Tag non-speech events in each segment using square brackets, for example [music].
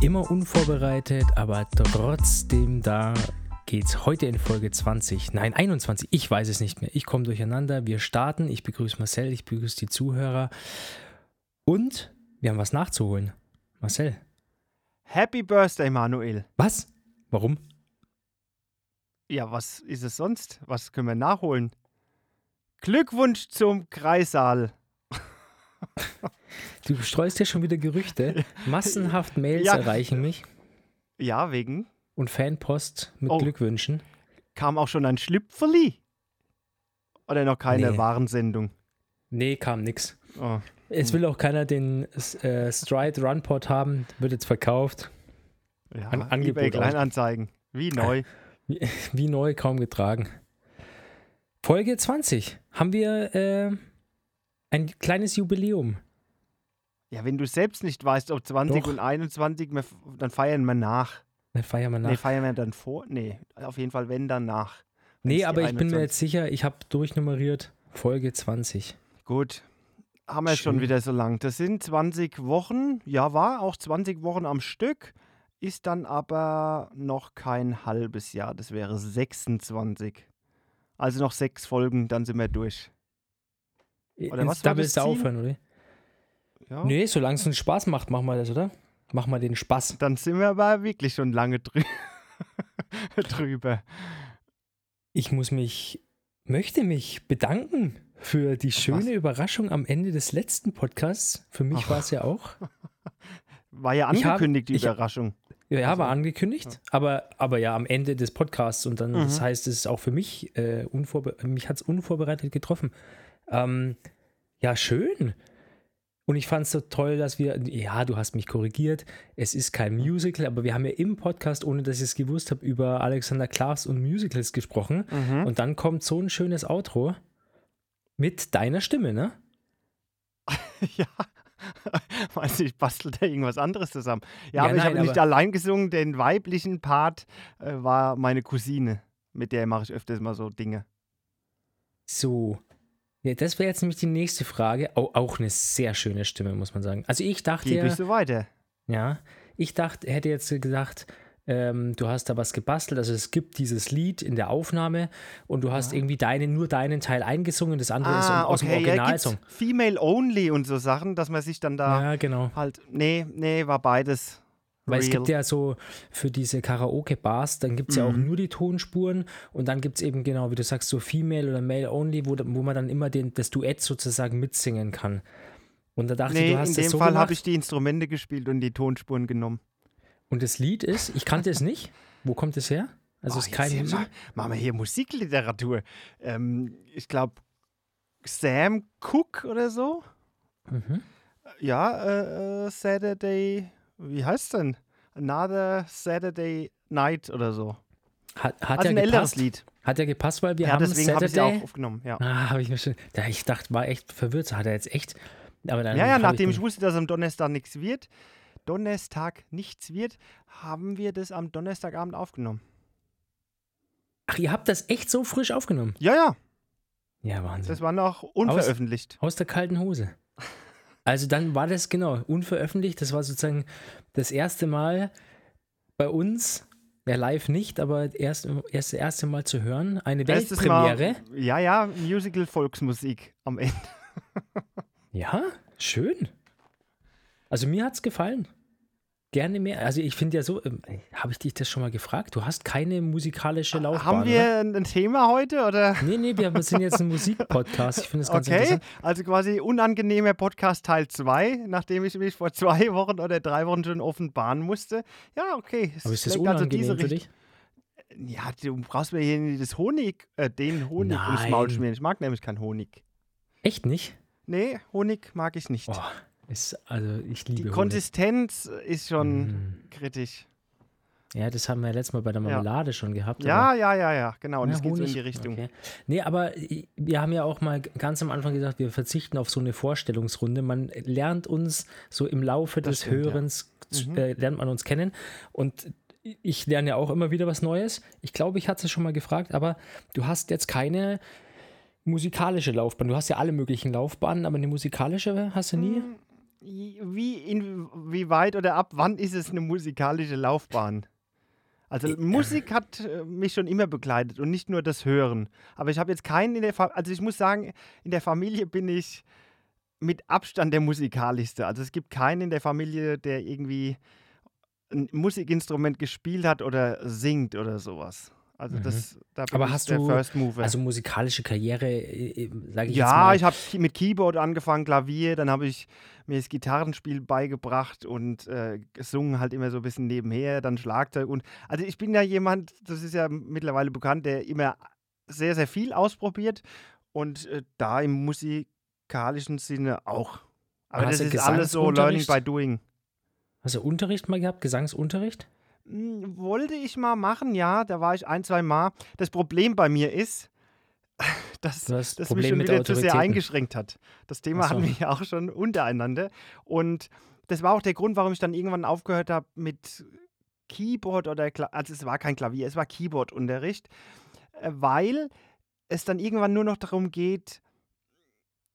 immer unvorbereitet, aber trotzdem da geht's heute in Folge 20, nein 21, ich weiß es nicht mehr. Ich komme durcheinander. Wir starten. Ich begrüße Marcel, ich begrüße die Zuhörer und wir haben was nachzuholen. Marcel. Happy Birthday, Manuel. Was? Warum? Ja, was ist es sonst? Was können wir nachholen? Glückwunsch zum Kreissaal. Du streust ja schon wieder Gerüchte. [laughs] Massenhaft Mails ja. erreichen mich. Ja, wegen. Und Fanpost mit oh. Glückwünschen. Kam auch schon ein Schlüpferli? Oder noch keine nee. Warensendung? Nee, kam nix. Oh. Es will auch keiner den äh, Stride Runpod haben, wird jetzt verkauft. Ja, An Angebot eBay Kleinanzeigen. Wie [laughs] neu. Wie, wie, neu, kaum getragen. Folge 20. Haben wir äh, ein kleines Jubiläum. Ja, wenn du selbst nicht weißt, ob 20 Doch. und 21, dann feiern wir nach. Dann feiern wir nach. Nee, feiern wir dann vor? Nee, auf jeden Fall, wenn, dann nach. Nee, aber ich bin mir jetzt sicher, ich habe durchnummeriert Folge 20. Gut, haben wir Schön. schon wieder so lang. Das sind 20 Wochen, ja war auch 20 Wochen am Stück, ist dann aber noch kein halbes Jahr, das wäre 26. Also noch sechs Folgen, dann sind wir durch. Oder was da willst du aufhören, oder? Ja. Nee, solange es uns Spaß macht, machen wir das, oder? Machen wir den Spaß. Dann sind wir aber wirklich schon lange drü [laughs] drüber. Ich muss mich, möchte mich bedanken für die schöne was? Überraschung am Ende des letzten Podcasts. Für mich war es ja auch. [laughs] War ja angekündigt, hab, die Überraschung. Ja, also, war angekündigt, ja. aber, aber ja am Ende des Podcasts und dann, mhm. das heißt, es ist auch für mich, äh, mich hat es unvorbereitet getroffen. Ähm, ja, schön. Und ich fand es so toll, dass wir, ja, du hast mich korrigiert, es ist kein Musical, aber wir haben ja im Podcast, ohne dass ich es gewusst habe, über Alexander Klaas und Musicals gesprochen. Mhm. Und dann kommt so ein schönes Outro mit deiner Stimme, ne? [laughs] ja. [laughs] Weiß nicht, bastelt er irgendwas anderes zusammen. Ja, ja aber nein, ich habe nicht allein gesungen, den weiblichen Part äh, war meine Cousine. Mit der mache ich öfters mal so Dinge. So. Ja, das wäre jetzt nämlich die nächste Frage. Oh, auch eine sehr schöne Stimme, muss man sagen. Also ich dachte. Gebe ich so weiter. Ja, ich dachte, hätte jetzt gesagt, ähm, du hast da was gebastelt. Also es gibt dieses Lied in der Aufnahme und du hast ja. irgendwie deine, nur deinen Teil eingesungen, das andere ah, ist aus okay. dem Originalsong. Ja, Female Only und so Sachen, dass man sich dann da ja, genau. halt. Nee, nee, war beides. Weil Real. es gibt ja so für diese Karaoke-Bars, dann gibt es mhm. ja auch mhm. nur die Tonspuren und dann gibt es eben genau, wie du sagst, so Female oder Male Only, wo, wo man dann immer den, das Duett sozusagen mitsingen kann. Und da dachte nee, ich, du hast in das dem so Fall habe ich die Instrumente gespielt und die Tonspuren genommen. Und das Lied ist, ich kannte es nicht. Wo kommt es her? Also oh, ist kein Musik. machen wir hier Musikliteratur. Ähm, ich glaube, Sam Cook oder so. Mhm. Ja, äh, äh Saturday wie heißt es denn? Another Saturday Night oder so. Hat, hat also ein älteres Lied. Hat er gepasst, weil wir ja, haben deswegen habe ich auch aufgenommen. Ja. Ah, habe ich mir schon. Ja, ich dachte, war echt verwirrt. Hat er jetzt echt? Aber dann ja, ja, nachdem ich, ich wusste, dass am Donnerstag nichts wird, Donnerstag nichts wird, haben wir das am Donnerstagabend aufgenommen. Ach, ihr habt das echt so frisch aufgenommen? Ja, ja. Ja, Wahnsinn. Das war noch unveröffentlicht. Aus, aus der kalten Hose. Also dann war das genau unveröffentlicht. Das war sozusagen das erste Mal bei uns, ja live nicht, aber erst, erst das erste Mal zu hören. Eine Weltpremiere. Mal, ja, ja, Musical Volksmusik am Ende. ja, schön. Also mir hat es gefallen. Gerne mehr. Also ich finde ja so, ähm, habe ich dich das schon mal gefragt? Du hast keine musikalische Laufbahn. Haben wir oder? ein Thema heute oder? Nee, nee, wir sind jetzt ein [laughs] Musikpodcast. Ich finde das ganz okay. interessant. Also quasi unangenehmer Podcast Teil 2, nachdem ich mich vor zwei Wochen oder drei Wochen schon offenbaren musste. Ja, okay. Aber ist das also unangenehm also für dich? Ja, du brauchst mir hier das Honig, äh, den Honig Nein. ums Maul schmieren. Ich mag nämlich keinen Honig. Echt nicht? Nee, Honig mag ich nicht. Oh. Ist, also ich liebe Die Konsistenz ist schon mm. kritisch. Ja, das haben wir ja letztes Mal bei der Marmelade ja. schon gehabt. Ja, ja, ja, ja, genau. Und das geht so in die Richtung. Okay. Nee, aber wir haben ja auch mal ganz am Anfang gesagt, wir verzichten auf so eine Vorstellungsrunde. Man lernt uns so im Laufe das des stimmt, Hörens, ja. äh, lernt man uns kennen. Und ich lerne ja auch immer wieder was Neues. Ich glaube, ich hatte es schon mal gefragt, aber du hast jetzt keine musikalische Laufbahn. Du hast ja alle möglichen Laufbahnen, aber eine musikalische hast du nie? Wie, in, wie weit oder ab wann ist es eine musikalische Laufbahn? Also Musik hat äh, mich schon immer begleitet und nicht nur das Hören. Aber ich habe jetzt keinen in der Familie, also ich muss sagen, in der Familie bin ich mit Abstand der musikalischste. Also es gibt keinen in der Familie, der irgendwie ein Musikinstrument gespielt hat oder singt oder sowas. Also mhm. das, da bin Aber ich hast der du, First Mover. Also musikalische Karriere, äh, äh, sage ich ja, jetzt mal. Ja, ich habe mit Keyboard angefangen, Klavier, dann habe ich mir das Gitarrenspiel beigebracht und äh, gesungen halt immer so ein bisschen nebenher, dann Schlagzeug und also ich bin ja jemand, das ist ja mittlerweile bekannt, der immer sehr, sehr viel ausprobiert und äh, da im musikalischen Sinne auch. Aber das ist alles so Learning by Doing. Hast du Unterricht mal gehabt, Gesangsunterricht? Hm, wollte ich mal machen, ja, da war ich ein, zwei Mal. Das Problem bei mir ist, [laughs] dass das Problem mich schon wieder zu sehr eingeschränkt hat. Das Thema so. hatten wir ja auch schon untereinander. Und das war auch der Grund, warum ich dann irgendwann aufgehört habe mit Keyboard oder, Kla also es war kein Klavier, es war Keyboard-Unterricht, äh, weil es dann irgendwann nur noch darum geht,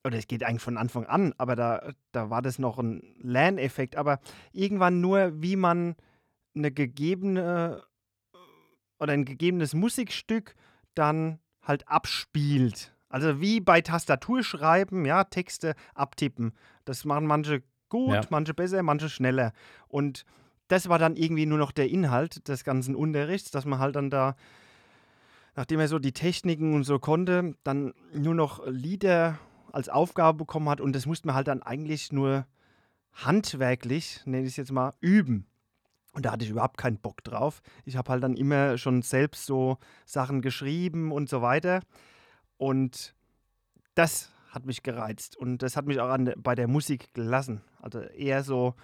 oder es geht eigentlich von Anfang an, aber da, da war das noch ein Lerneffekt, aber irgendwann nur, wie man eine gegebene oder ein gegebenes Musikstück dann halt abspielt. Also wie bei Tastaturschreiben, ja, Texte abtippen. Das machen manche gut, ja. manche besser, manche schneller. Und das war dann irgendwie nur noch der Inhalt des ganzen Unterrichts, dass man halt dann da, nachdem er so die Techniken und so konnte, dann nur noch Lieder als Aufgabe bekommen hat und das musste man halt dann eigentlich nur handwerklich, nenne ich es jetzt mal, üben. Und da hatte ich überhaupt keinen Bock drauf. Ich habe halt dann immer schon selbst so Sachen geschrieben und so weiter. Und das hat mich gereizt. Und das hat mich auch an, bei der Musik gelassen. Also eher so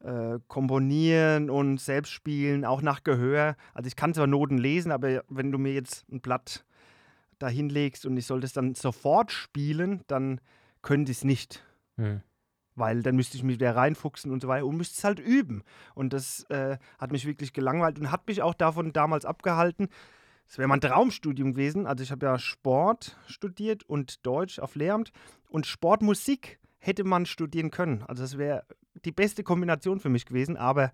äh, komponieren und selbst spielen, auch nach Gehör. Also ich kann zwar Noten lesen, aber wenn du mir jetzt ein Blatt da hinlegst und ich sollte es dann sofort spielen, dann könnte ich es nicht. Hm weil dann müsste ich mich wieder reinfuchsen und so weiter und müsste es halt üben. Und das äh, hat mich wirklich gelangweilt und hat mich auch davon damals abgehalten. Es wäre mein Traumstudium gewesen. Also ich habe ja Sport studiert und Deutsch auf Lehramt und Sportmusik hätte man studieren können. Also das wäre die beste Kombination für mich gewesen, aber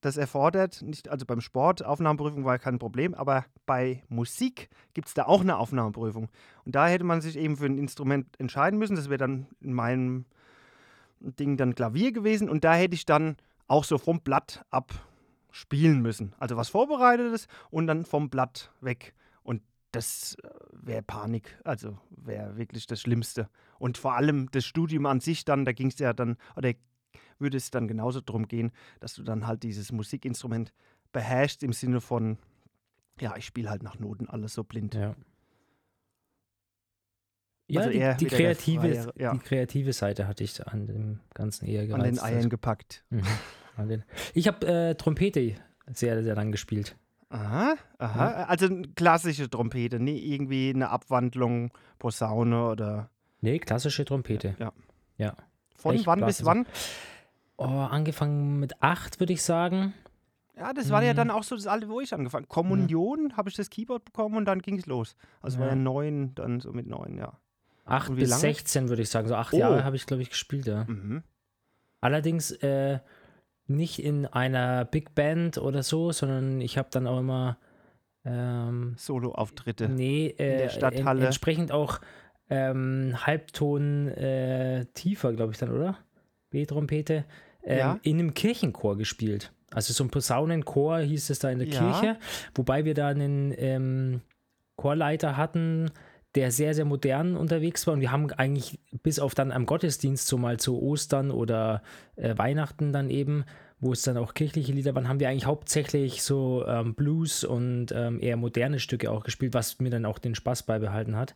das erfordert, nicht, also beim Sport, Aufnahmeprüfung war kein Problem, aber bei Musik gibt es da auch eine Aufnahmeprüfung. Und da hätte man sich eben für ein Instrument entscheiden müssen. Das wäre dann in meinem Ding dann Klavier gewesen und da hätte ich dann auch so vom Blatt ab spielen müssen. Also was Vorbereitetes und dann vom Blatt weg. Und das äh, wäre Panik, also wäre wirklich das Schlimmste. Und vor allem das Studium an sich dann, da ging es ja dann, oder würde es dann genauso darum gehen, dass du dann halt dieses Musikinstrument beherrschst im Sinne von, ja, ich spiele halt nach Noten alles so blind. Ja. Ja, also die, die kreative, ja. die kreative Seite hatte ich an dem Ganzen eher gereizt. An den Eiern gepackt. Mhm. Ich habe äh, Trompete sehr, sehr lang gespielt. Aha, aha. Ja. Also klassische Trompete, nie irgendwie eine Abwandlung, Posaune oder. Nee, klassische Trompete. Ja. Ja. Von Echt wann bis wann? Oh, angefangen mit acht, würde ich sagen. Ja, das war mhm. ja dann auch so das alte, wo ich angefangen Kommunion mhm. habe ich das Keyboard bekommen und dann ging es los. Also ja. war ja neun, dann so mit neun, ja. 8 bis lange? 16 würde ich sagen. So acht oh. Jahre habe ich, glaube ich, gespielt, ja. Mhm. Allerdings äh, nicht in einer Big Band oder so, sondern ich habe dann auch immer ähm, Solo-Auftritte nee, äh, in der Stadthalle. En entsprechend auch ähm, Halbton äh, tiefer, glaube ich dann, oder? B-Trompete. Ähm, ja. In einem Kirchenchor gespielt. Also so ein Posaunenchor hieß es da in der ja. Kirche, wobei wir da einen ähm, Chorleiter hatten, der sehr, sehr modern unterwegs war. Und wir haben eigentlich bis auf dann am Gottesdienst, so mal zu Ostern oder äh, Weihnachten dann eben, wo es dann auch kirchliche Lieder waren, haben wir eigentlich hauptsächlich so ähm, Blues und ähm, eher moderne Stücke auch gespielt, was mir dann auch den Spaß beibehalten hat.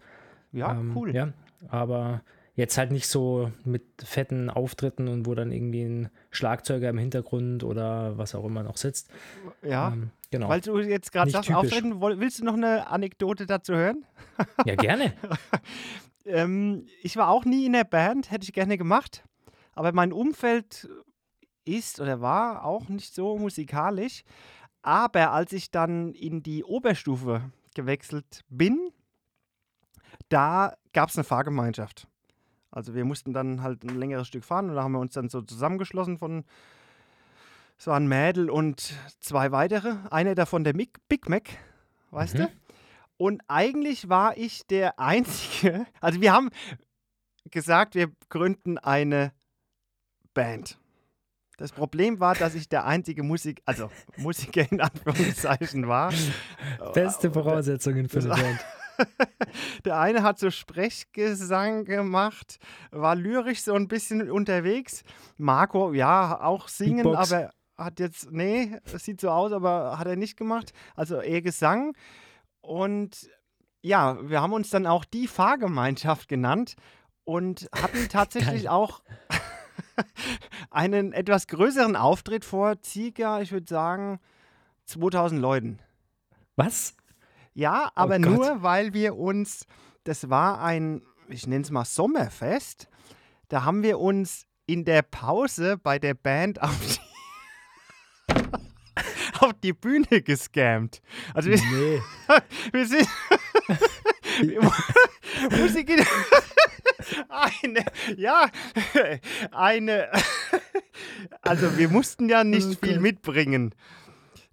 Ja, ähm, cool. Ja, aber Jetzt halt nicht so mit fetten Auftritten und wo dann irgendwie ein Schlagzeuger im Hintergrund oder was auch immer noch sitzt. Ja, ähm, genau. Weil du jetzt gerade sagst, typisch. Auftritten, willst du noch eine Anekdote dazu hören? Ja, gerne. [laughs] ähm, ich war auch nie in der Band, hätte ich gerne gemacht. Aber mein Umfeld ist oder war auch nicht so musikalisch. Aber als ich dann in die Oberstufe gewechselt bin, da gab es eine Fahrgemeinschaft. Also wir mussten dann halt ein längeres Stück fahren und da haben wir uns dann so zusammengeschlossen von, es waren Mädel und zwei weitere. Einer davon der Mick, Big Mac, weißt Mhm. du? Und eigentlich war ich der [laughs] Einzige, also wir haben gesagt, wir gründen eine Band. Das Problem war, dass ich der einzige Musik, also [laughs] Musiker in Anführungszeichen war. Beste Voraussetzungen für eine Band. [laughs] Der eine hat so Sprechgesang gemacht, war lyrisch so ein bisschen unterwegs. Marco, ja, auch singen, Beatbox. aber hat jetzt, nee, es sieht so aus, aber hat er nicht gemacht. Also eher Gesang. Und ja, wir haben uns dann auch die Fahrgemeinschaft genannt und hatten [laughs] tatsächlich Geil. auch [laughs] einen etwas größeren Auftritt vor circa, ich würde sagen, 2000 Leuten. Was? Ja, aber Oh nur, weil wir uns, das war ein, ich nenne es mal Sommerfest, da haben wir uns in der Pause bei der Band auf die, [laughs] auf die Bühne gescammt. Also wir, Nee. [laughs] wir sind [laughs] Musik eine, ja, eine, also wir mussten ja nicht Oh viel mitbringen.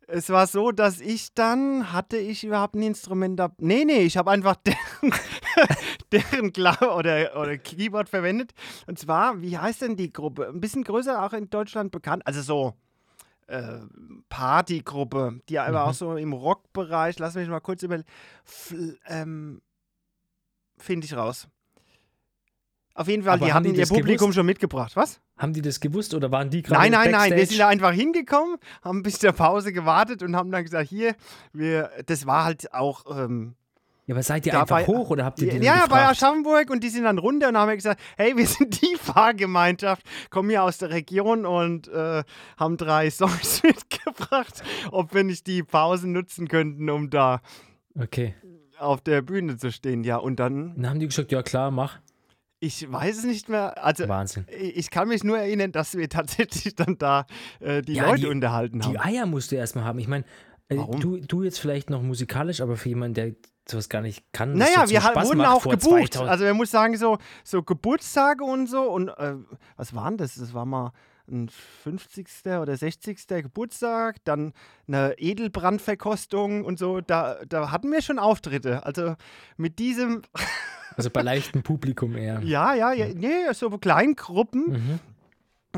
Es war so, dass ich dann, hatte ich überhaupt ein Instrument da? Nee, nee, ich habe einfach deren, deren Klau oder, oder Keyboard verwendet. Und zwar, wie heißt denn die Gruppe? Ein bisschen größer, auch in Deutschland bekannt. Also so äh, Partygruppe, die aber Mhm. auch so im Rockbereich, lass mich mal kurz über. Ähm, Finde ich raus. Auf jeden Fall, Aber die haben hatten die ihr Publikum gewusst? schon mitgebracht. Was? Haben die das gewusst oder waren die gerade Nein, nein, nein. Wir Backstage? sind da einfach hingekommen, haben bis zur Pause gewartet und haben dann gesagt, hier, wir, das war halt auch, ähm, Ja, aber seid ihr Da einfach bei- hoch oder habt ihr ja, die ja, dann bei? Aschaffenburg und die sind dann runter und haben gesagt, hey, wir sind die [laughs] Fahrgemeinschaft, kommen hier aus der Region und äh, haben drei Songs [laughs] mitgebracht, ob wir nicht die Pausen nutzen könnten, um da Okay. auf der Bühne zu stehen. Ja, und dann, Dann haben die gesagt, ja klar, mach. ich weiß es nicht mehr, also Wahnsinn. ich kann mich nur erinnern, dass wir [laughs] tatsächlich dann da äh, die Ja, Leute die- unterhalten haben. Die Eier musst du erstmal haben. Ich meine, äh, du, du jetzt vielleicht noch musikalisch, aber für jemanden, der sowas gar nicht kann. Naja, so wir Spaß wurden auch gebucht. 2000 Also man muss sagen, so, so Geburtstage und so. Und äh, was waren das? Das war mal ein 50. oder 60. Geburtstag, dann eine Edelbrandverkostung und so. Da, da hatten wir schon Auftritte. Also mit diesem, Also bei [laughs] leichtem Publikum eher. ja, ja, ja nee, so Kleingruppen. Mhm.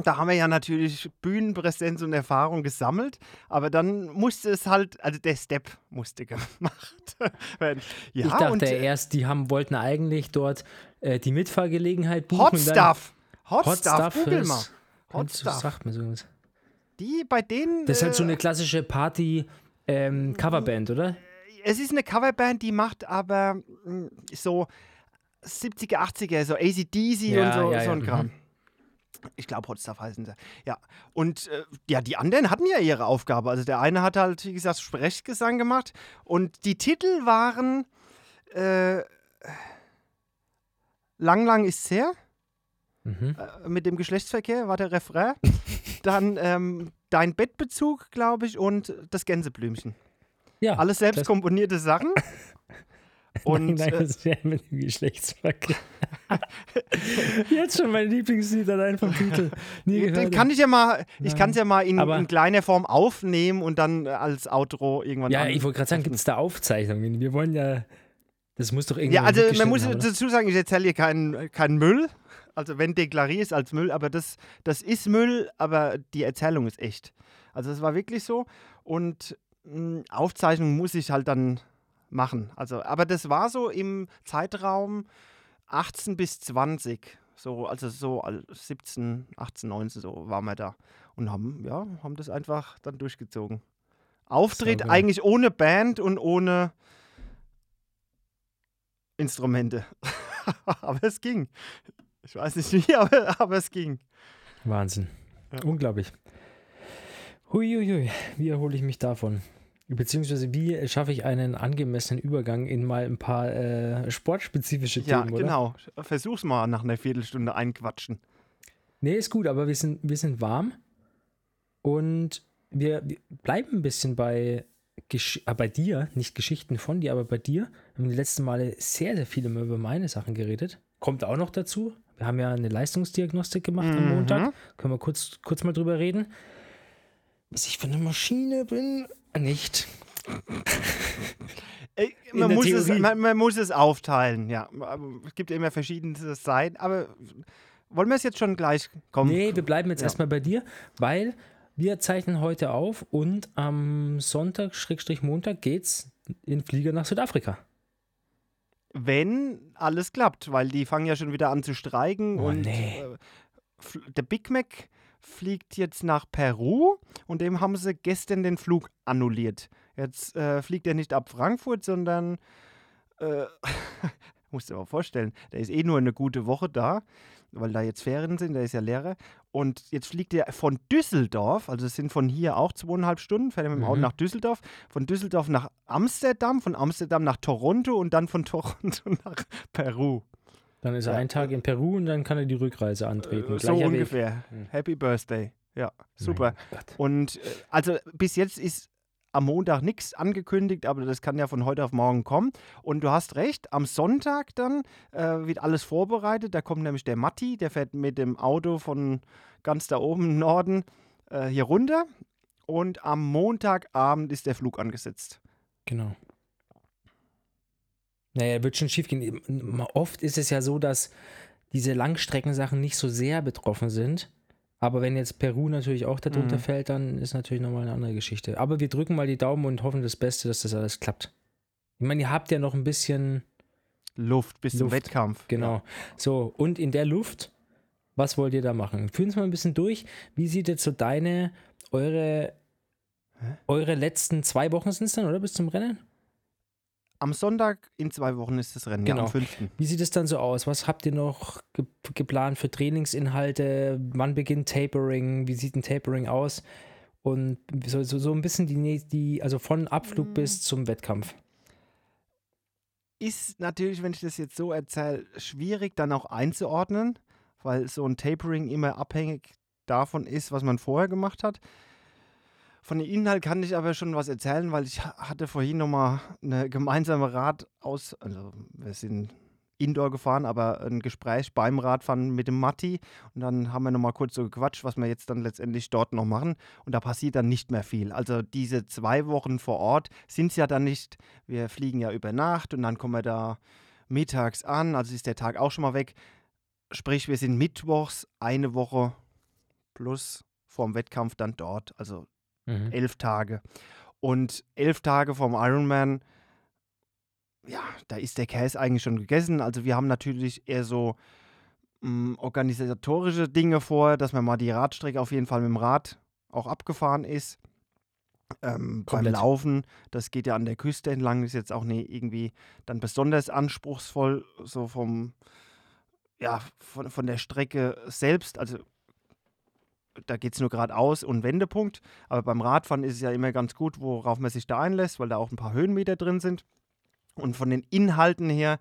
Da haben wir ja natürlich Bühnenpräsenz und Erfahrung gesammelt, aber dann musste es halt, also der Step musste gemacht [laughs] werden. Ja, ich dachte äh, erst, die haben, wollten eigentlich dort äh, die Mitfahrgelegenheit buchen. Hot Stuff. Hot, Hot Stuff, Stuff. google mal. Hot Stuff. Sagt mir sowas. Die bei denen. Das ist halt so äh, eine klassische Party-Coverband, oder? Es ist eine Coverband, die macht aber mh, so 70er, 80er, so ACDC Ja, und so, ja, so ja, ein mhm. Ich glaube, Hot Stuff heißen sie. Ja. Und äh, ja, die anderen hatten ja ihre Aufgabe. Also der eine hat halt, wie gesagt, Sprechgesang gemacht. Und die Titel waren äh, Lang, lang ist's her. Mhm. äh, mit dem Geschlechtsverkehr war der Refrain. [laughs] Dann ähm, Dein Bettbezug, glaube ich, und das Gänseblümchen. Ja. Alles selbst komponierte Sachen. [laughs] Und nein, nein, äh, mit dem Geschlechtsverkehr. [laughs] Jetzt schon mein Lieblingslied allein vom Titel. Nie den kann ich ja mal, ich kann es ja mal in, in kleiner Form aufnehmen und dann äh, als Outro irgendwann ja, ich wollte gerade sagen, gibt es da Aufzeichnungen? Wir wollen ja. Das muss doch irgendwie. Ja, also man muss dazu sagen, ich erzähle hier keinen keinen Müll. Also wenn deklariert ist als Müll, aber das, das ist Müll, aber die Erzählung ist echt. Also es war wirklich so. Und mh, Aufzeichnung muss ich halt dann machen. Also, aber das war so im Zeitraum 18 bis 20. So, also so al- 17, 18, 19, so waren wir da. Und haben, ja, haben das einfach dann durchgezogen. Auftritt Sauber. eigentlich ohne Band und ohne Instrumente. [laughs] aber es ging. Ich weiß nicht wie, [laughs] aber, aber es ging. Wahnsinn. Ja. Unglaublich. Huiuiui, wie erhole ich mich davon? Beziehungsweise wie schaffe ich einen angemessenen Übergang in mal ein paar äh, sportspezifische Ja, Themen, oder? genau. Versuch's mal nach einer Viertelstunde einquatschen. Nee, ist gut, aber wir sind, wir sind warm und wir, wir bleiben ein bisschen bei, Gesch äh, bei dir, nicht Geschichten von dir, aber bei dir. Wir haben die letzten Male sehr, sehr viele mal über meine Sachen geredet. Kommt auch noch dazu. Wir haben ja eine Leistungsdiagnostik gemacht mhm. am Montag. Können wir kurz, kurz mal drüber reden. Was ich für eine Maschine bin, nicht. man, muss es, man, man, muss es aufteilen, ja. Es gibt ja immer verschiedene Seiten, aber wollen wir es jetzt schon gleich kommen? Nee, wir bleiben jetzt ja. erstmal bei dir, weil wir zeichnen heute auf und am Sonntag, Schrägstrich Montag, geht's in Flieger nach Südafrika. Wenn alles klappt, weil die fangen ja schon wieder an zu streiken oh, und nee. äh, der Big Mac fliegt jetzt nach Peru und dem haben sie gestern den Flug annulliert. Jetzt äh, fliegt er nicht ab Frankfurt, sondern äh, [laughs] musst du dir mal vorstellen, der ist eh nur eine gute Woche da, weil da jetzt Ferien sind, der ist ja Lehrer. Und jetzt fliegt er von Düsseldorf, also es sind von hier auch zweieinhalb Stunden, fährt er mit dem Auto mhm. nach Düsseldorf, von Düsseldorf nach Amsterdam, von Amsterdam nach Toronto und dann von [laughs] Toronto nach Peru. Dann ist er ja. einen Tag in Peru und dann kann er die Rückreise antreten. Äh, so ungefähr. Weg. Happy Birthday. Ja, super. Und äh, also bis jetzt ist am Montag nichts angekündigt, aber das kann ja von heute auf morgen kommen. Und du hast recht, am Sonntag dann äh, wird alles vorbereitet. Da kommt nämlich der Matti, der fährt mit dem Auto von ganz da oben im Norden äh, hier runter. Und am Montagabend ist der Flug angesetzt. Genau. Naja, wird schon schief gehen. Oft ist es ja so, dass diese Langstreckensachen nicht so sehr betroffen sind. Aber wenn jetzt Peru natürlich auch darunter mhm. fällt, dann ist natürlich nochmal eine andere Geschichte. Aber wir drücken mal die Daumen und hoffen das Beste, dass das alles klappt. Ich meine, ihr habt ja noch ein bisschen Luft bis Luft. zum Wettkampf. Genau. Ja. So, und in der Luft, was wollt ihr da machen? Führen uns mal ein bisschen durch. Wie sieht jetzt so deine, eure, eure letzten zwei Wochen sind es dann, oder? Bis zum Rennen? Am Sonntag in zwei Wochen ist das Rennen, genau. ja, am 5. Wie sieht es dann so aus? Was habt ihr noch ge geplant für Trainingsinhalte? Wann beginnt Tapering? Wie sieht ein Tapering aus? Und so, so, so ein bisschen die, die, also von Abflug mhm. bis zum Wettkampf. Ist natürlich, wenn ich das jetzt so erzähle, schwierig dann auch einzuordnen, weil so ein Tapering immer abhängig davon ist, was man vorher gemacht hat. Von dem Inhalt kann ich aber schon was erzählen, weil ich hatte vorhin nochmal eine gemeinsame Rad aus, also wir sind Indoor gefahren, aber ein Gespräch beim Radfahren mit dem Matti und dann haben wir nochmal kurz so gequatscht, was wir jetzt dann letztendlich dort noch machen und da passiert dann nicht mehr viel. Also diese zwei Wochen vor Ort sind es ja dann nicht, wir fliegen ja über Nacht und dann kommen wir da mittags an, also ist der Tag auch schon mal weg. Sprich, wir sind mittwochs eine Woche plus vorm Wettkampf dann dort. Also Mhm. Elf Tage. Und elf Tage vom Ironman, ja, da ist der Käse eigentlich schon gegessen. Also wir haben natürlich eher so mh, hm, organisatorische Dinge vor, dass man mal die Radstrecke auf jeden Fall mit dem Rad auch abgefahren ist. Ähm, beim Laufen, das geht ja an der Küste entlang, ist jetzt auch nicht irgendwie dann besonders anspruchsvoll, so vom, ja, von, von der Strecke selbst. Also da geht es nur geradeaus und Wendepunkt. Aber beim Radfahren ist es ja immer ganz gut, worauf man sich da einlässt, weil da auch ein paar Höhenmeter drin sind. Und von den Inhalten her,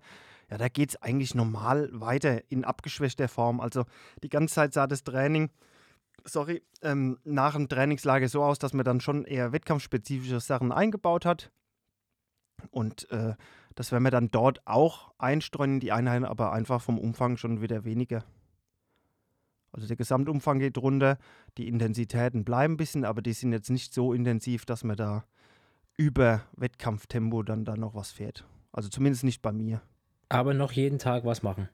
ja, da geht es eigentlich normal weiter in abgeschwächter Form. Also die ganze Zeit sah das Training, sorry, ähm, nach dem Trainingslager so aus, dass man dann schon eher wettkampfspezifische Sachen eingebaut hat. Und äh, das werden wir dann dort auch einstreuen, die Einheiten, aber einfach vom Umfang schon wieder weniger. Also der Gesamtumfang geht runter, die Intensitäten bleiben ein bisschen, aber die sind jetzt nicht so intensiv, dass man da über Wettkampftempo dann da noch was fährt. Also zumindest nicht bei mir. Aber noch jeden Tag was machen.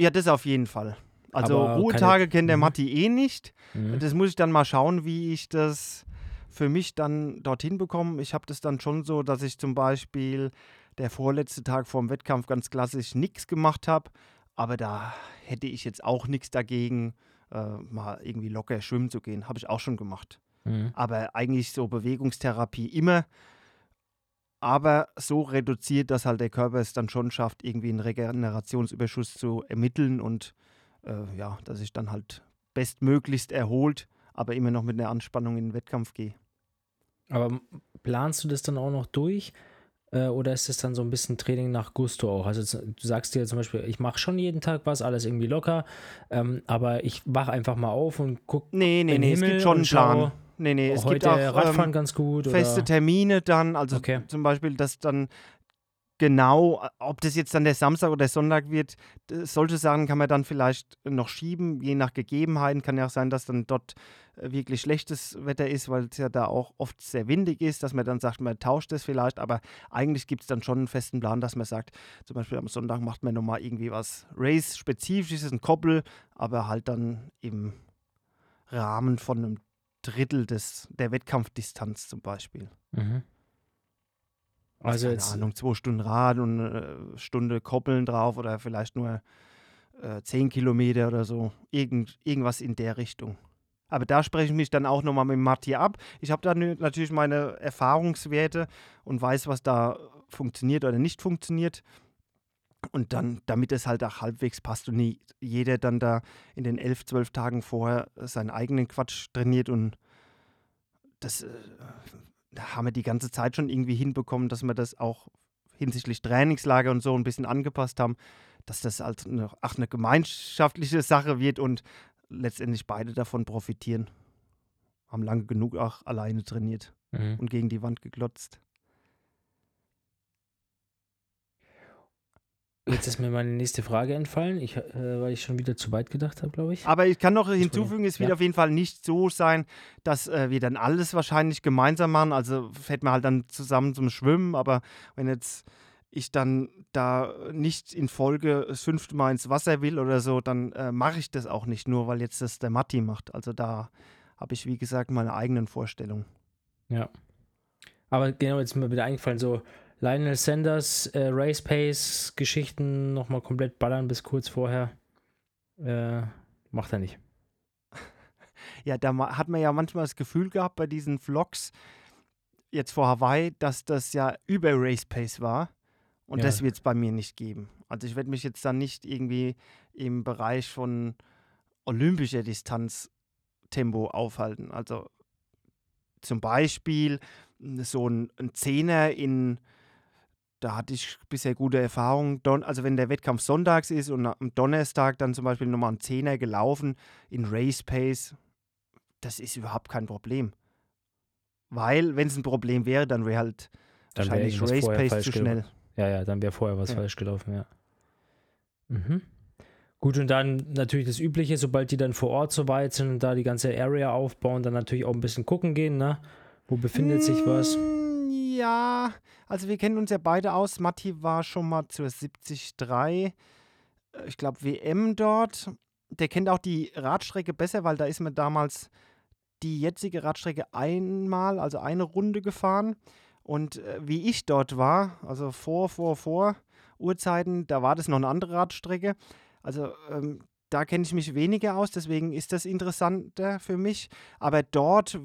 Ja, das auf jeden Fall. Also aber Ruhetage kennt der mhm. Matti eh nicht. Mhm. Das muss ich dann mal schauen, wie ich das für mich dann dorthin bekomme. Ich habe das dann schon so, dass ich zum Beispiel der vorletzte Tag vorm Wettkampf ganz klassisch nichts gemacht habe. Aber da hätte ich jetzt auch nichts dagegen, äh, mal irgendwie locker schwimmen zu gehen. Habe ich auch schon gemacht. Mhm. Aber eigentlich so Bewegungstherapie immer. Aber so reduziert, dass halt der Körper es dann schon schafft, irgendwie einen Regenerationsüberschuss zu ermitteln und äh, ja, dass ich dann halt bestmöglichst erholt, aber immer noch mit einer Anspannung in den Wettkampf gehe. Aber planst du das dann auch noch durch? Äh, oder ist es dann so ein bisschen Training nach Gusto auch? Also du sagst dir zum Beispiel, ich mache schon jeden Tag was, alles irgendwie locker, ähm, aber ich wache einfach mal auf und gucke. Nee, nee, nee, es gibt schon einen Plan. Nee, nee, es gibt auch Radfahren ähm, ganz gut. Feste? Termine dann, also okay. zum Beispiel, dass dann genau, ob das jetzt dann der Samstag oder der Sonntag wird, solche Sachen kann man dann vielleicht noch schieben, je nach Gegebenheiten. Kann ja auch sein, dass dann dort äh, wirklich schlechtes Wetter ist, weil es ja da auch oft sehr windig ist, dass man dann sagt, man tauscht es vielleicht, aber eigentlich gibt es dann schon einen festen Plan, dass man sagt, zum Beispiel am Sonntag macht man nochmal irgendwie was Race-spezifisches, ein Koppel, aber halt dann im Rahmen von einem Drittel des, der Wettkampfdistanz zum Beispiel. Mhm. Also keine jetzt, Ahnung, zwei Stunden Rad und eine äh, Stunde Koppeln drauf oder vielleicht nur äh, zehn Kilometer oder so. Irgend, irgendwas in der Richtung. Aber da spreche ich mich dann auch nochmal mit Matti ab. Ich habe da natürlich meine Erfahrungswerte und weiß, was da funktioniert oder nicht funktioniert. Und dann, damit es halt auch halbwegs passt und nie jeder dann da in den elf, zwölf Tagen vorher seinen eigenen Quatsch trainiert und das äh, haben wir die ganze Zeit schon irgendwie hinbekommen, dass wir das auch hinsichtlich Trainingslager und so ein bisschen angepasst haben, dass das als eine, ach, eine gemeinschaftliche Sache wird und letztendlich beide davon profitieren. Haben lange genug auch alleine trainiert mhm. und gegen die Wand geglotzt. Jetzt ist mir meine nächste Frage entfallen, ich, äh, weil ich schon wieder zu weit gedacht habe, glaube ich. Aber ich kann noch hinzufügen, es wird ja. auf jeden Fall nicht so sein, dass äh, wir dann alles wahrscheinlich gemeinsam machen. Also fährt man halt dann zusammen zum Schwimmen, aber wenn jetzt ich dann da nicht in Folge das fünfte Mal ins Wasser will oder so, dann äh, mache ich das auch nicht, nur weil jetzt das der Matti macht. Also da habe ich, wie gesagt, meine eigenen Vorstellungen. Ja. Aber genau, jetzt ist mir wieder eingefallen, so Lionel Sanders äh, Race Pace Geschichten nochmal komplett ballern bis kurz vorher. Äh, macht er nicht. [laughs] Ja, da hat man ja manchmal das Gefühl gehabt bei diesen Vlogs jetzt vor Hawaii, dass das ja über Race Pace war. Und ja. das wird es bei mir nicht geben. Also ich werde mich jetzt dann nicht irgendwie im Bereich von olympischer Distanz Tempo aufhalten. Also zum Beispiel so ein, ein Zehner in da hatte ich bisher gute Erfahrungen. also wenn der Wettkampf sonntags ist und am Donnerstag dann zum Beispiel nochmal ein Zehner gelaufen in Race Pace, das ist überhaupt kein Problem. Weil, wenn es ein Problem wäre, dann wäre halt dann wahrscheinlich Race Pace zu schnell. Ja, ja, dann wäre vorher was ja. falsch gelaufen, ja. Mhm. Gut, und dann natürlich das Übliche, sobald die dann vor Ort so weit sind und da die ganze Area aufbauen, dann natürlich auch ein bisschen gucken gehen, ne? Wo befindet sich was? Ja, also wir kennen uns ja beide aus. Matti war schon mal zur 73, äh, ich glaube WM dort. Der kennt auch die Radstrecke besser, weil da ist man damals die jetzige Radstrecke einmal, also eine Runde gefahren. Und äh, wie ich dort war, also vor, vor, vor Uhrzeiten, da war das noch eine andere Radstrecke. Also ähm, da kenne ich mich weniger aus, deswegen ist das interessanter für mich. Aber dort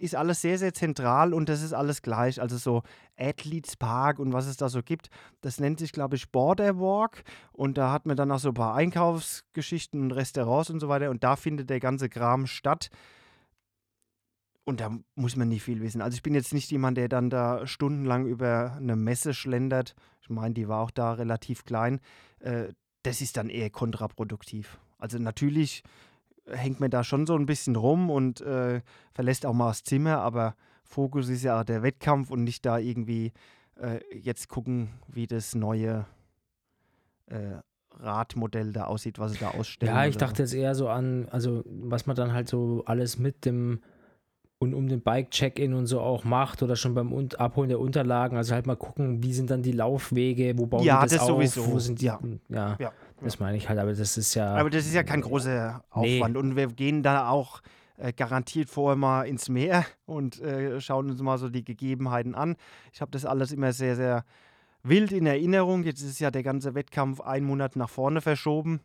ist alles sehr, sehr zentral und das ist alles gleich. Also so Athletes Park und was es da so gibt, das nennt sich, glaube ich, Border Walk und da hat man dann auch so ein paar Einkaufsgeschichten und Restaurants und so weiter und da findet der ganze Kram statt. Und da muss man nicht viel wissen. Also ich bin jetzt nicht jemand, der dann da stundenlang über eine Messe schlendert. Ich meine, die war auch da relativ klein. Äh, das ist dann eher kontraproduktiv. Also natürlich hängt man da schon so ein bisschen rum und äh, verlässt auch mal das Zimmer, aber Fokus ist ja der Wettkampf und nicht da irgendwie äh, jetzt gucken, wie das neue äh, Radmodell da aussieht, was es da ausstellt. Ja, ich dachte jetzt eher so an, also was man dann halt so alles mit dem und um den Bike-Check-In und so auch macht oder schon beim Abholen der Unterlagen, also halt mal gucken, wie sind dann die Laufwege, wo bauen ja, die das, das auf, sowieso. wo sind die, ja, ja, ja das meine ich halt, aber das ist ja... Aber das ist ja kein großer Aufwand nee. und wir gehen da auch äh, garantiert vorher mal ins Meer und äh, schauen uns mal so die Gegebenheiten an. Ich habe das alles immer sehr, sehr wild in Erinnerung. Jetzt ist ja der ganze Wettkampf einen Monat nach vorne verschoben,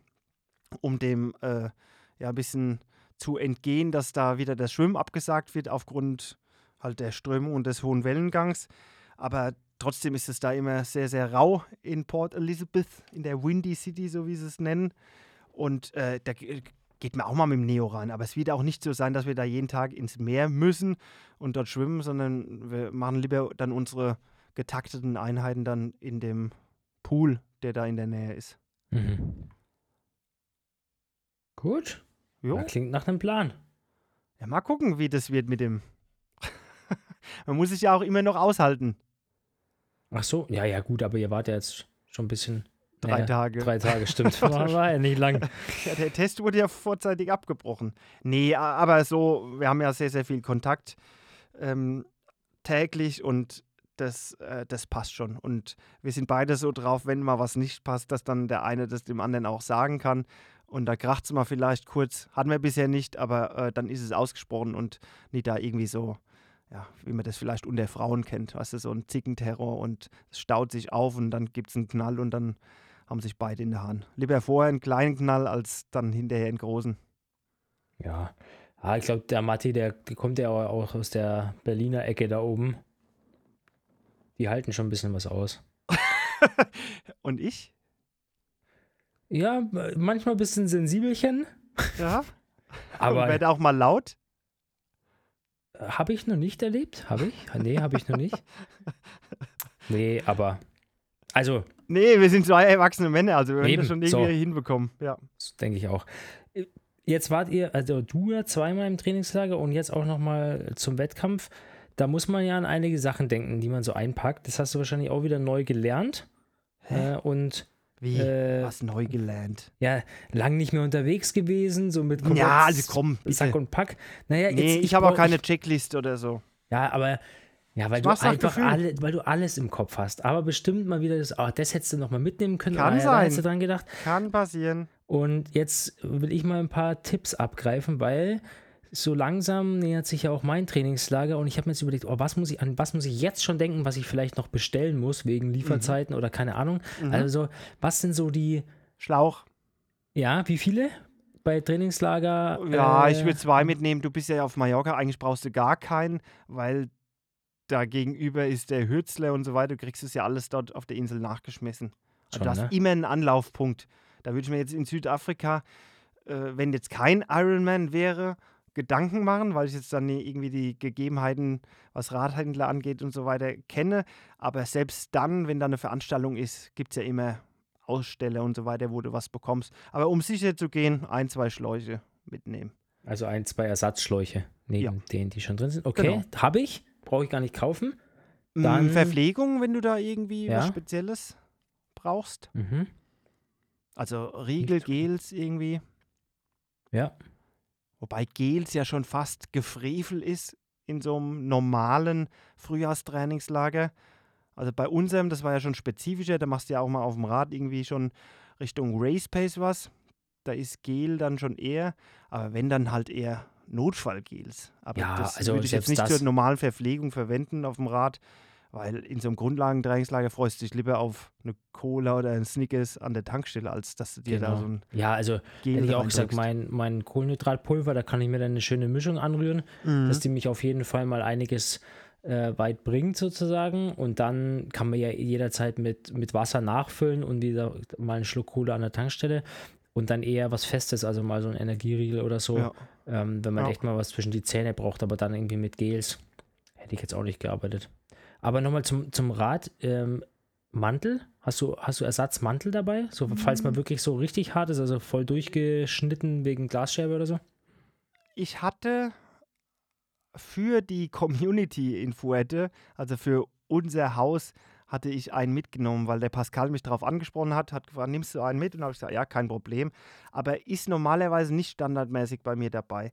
um dem äh, ja ein bisschen zu entgehen, dass da wieder das Schwimmen abgesagt wird aufgrund halt der Strömung und des hohen Wellengangs. Aber trotzdem ist es da immer sehr, sehr rau in Port Elizabeth, in der Windy City, so wie sie es nennen. Und äh, da geht man auch mal mit dem Neo rein. Aber es wird auch nicht so sein, dass wir da jeden Tag ins Meer müssen und dort schwimmen, sondern wir machen lieber dann unsere getakteten Einheiten dann in dem Pool, der da in der Nähe ist. Mhm. Gut. Jo. Das klingt nach einem Plan. Ja, mal gucken, wie das wird mit dem. [laughs] Man muss sich ja auch immer noch aushalten. Ach so, ja, ja, gut, aber ihr wart ja jetzt schon ein bisschen. Drei naja, Tage. Drei Tage, [laughs] stimmt. war, war ja nicht lang. Ja, der Test wurde ja vorzeitig abgebrochen. Nee, aber so, wir haben ja sehr, sehr viel Kontakt ähm, täglich und das, äh, das passt schon. Und wir sind beide so drauf, wenn mal was nicht passt, dass dann der eine das dem anderen auch sagen kann. Und da kracht es mal vielleicht kurz. Hatten wir bisher nicht, aber äh, dann ist es ausgesprochen und nicht da irgendwie so, ja, wie man das vielleicht unter Frauen kennt. Weißt du, so ein Zickenterror und es staut sich auf und dann gibt es einen Knall und dann haben sich beide in der Hand. Lieber vorher einen kleinen Knall als dann hinterher einen großen. Ja, ah, ich glaube, der Matti, der, der kommt ja auch aus der Berliner Ecke da oben. Die halten schon ein bisschen was aus. [laughs] und ich? Ja, manchmal ein bisschen sensibelchen. Ja. [laughs] Aber und werde auch mal laut. Habe ich noch nicht erlebt? Habe ich? Nee, habe ich noch nicht. Nee, aber. Also. Nee, wir sind zwei erwachsene Männer, also wir werden Eben, das schon irgendwie so. hinbekommen. Ja. Das denke ich auch. Jetzt wart ihr, also du ja zweimal im Trainingslager und jetzt auch nochmal zum Wettkampf. Da muss man ja an einige Sachen denken, die man so einpackt. Das hast du wahrscheinlich auch wieder neu gelernt. Äh, und Wie? Äh, Was neu gelernt. ja, lang nicht mehr unterwegs gewesen, so mit Ja, also komm, bitte. Sack und Pack. Naja, Nee, jetzt, ich, habe auch keine Checklist oder so. Ja, aber ja, weil Ich du einfach alle, weil du alles im Kopf hast. Aber bestimmt mal wieder das, oh, das hättest du noch mal mitnehmen können. Kann oder, ja, Da sein. hättest du dran gedacht. Kann passieren. Und jetzt will ich mal ein paar Tipps abgreifen, weil so langsam nähert sich ja auch mein Trainingslager und ich habe mir jetzt überlegt, oh, was muss ich an was muss ich jetzt schon denken, was ich vielleicht noch bestellen muss wegen Lieferzeiten oder keine Ahnung. Also, was sind so die Schlauch. ja, wie viele bei Trainingslager? Ja, äh, ich würde zwei mitnehmen. Du bist ja auf Mallorca. Eigentlich brauchst du gar keinen, weil da gegenüber ist der Hürzler und so weiter. Du kriegst es ja alles dort auf der Insel nachgeschmissen. Also Schon, du hast ne? immer einen Anlaufpunkt. Da würde ich mir jetzt in Südafrika, äh, wenn jetzt kein Ironman wäre, Gedanken machen, weil ich jetzt dann irgendwie die Gegebenheiten, was Radhändler angeht und so weiter, kenne. Aber selbst dann, wenn da eine Veranstaltung ist, gibt es ja immer Aussteller und so weiter, wo du was bekommst. Aber um sicher zu gehen, ein, zwei Schläuche mitnehmen. Also ein, zwei Ersatzschläuche neben Ja. denen, die schon drin sind. Okay, Genau. habe ich, brauche ich gar nicht kaufen. Mm, Dann- Verpflegung, wenn du da irgendwie was Ja. Spezielles brauchst. Mhm. Also Riegel, Gels irgendwie. Ja, Wobei Gels ja schon fast Gefrevel ist in so einem normalen Frühjahrstrainingslager. Also bei unserem, das war ja schon spezifischer, da machst du ja auch mal auf dem Rad irgendwie schon Richtung Race Pace was. Da ist Gel dann schon eher, aber wenn dann halt eher Notfallgels. Aber Ja, das also würde ich jetzt nicht das- zur normalen Verpflegung verwenden auf dem Rad, weil in so einem Grundlagentrainingslager freust du dich lieber auf eine Cola oder ein Snickers an der Tankstelle, als dass du dir da Genau. so ein ja, also Gel hätte ich auch gesagt, mein, mein Kohlenhydratpulver, da kann ich mir dann eine schöne Mischung anrühren, Mhm. dass die mich auf jeden Fall mal einiges äh, weit bringt sozusagen. Und dann kann man ja jederzeit mit, mit Wasser nachfüllen und wieder mal einen Schluck Cola an der Tankstelle. Und dann eher was Festes, also mal so ein Energieriegel oder so, Ja. ähm, wenn man Ja. echt mal was zwischen die Zähne braucht, aber dann irgendwie mit Gels. Hätte ich jetzt auch nicht gearbeitet. Aber nochmal zum, zum Rad. Ähm, Mantel? Hast du, hast du Ersatzmantel dabei? So, falls Mhm. man wirklich so richtig hart ist, also voll durchgeschnitten wegen Glasscherbe oder so? ich hatte für die Community in Fuerte, also für unser Haus, hatte ich einen mitgenommen, weil der Pascal mich darauf angesprochen hat, hat gefragt, nimmst du einen mit? Und habe ich gesagt, ja, kein Problem. Aber ist normalerweise nicht standardmäßig bei mir dabei.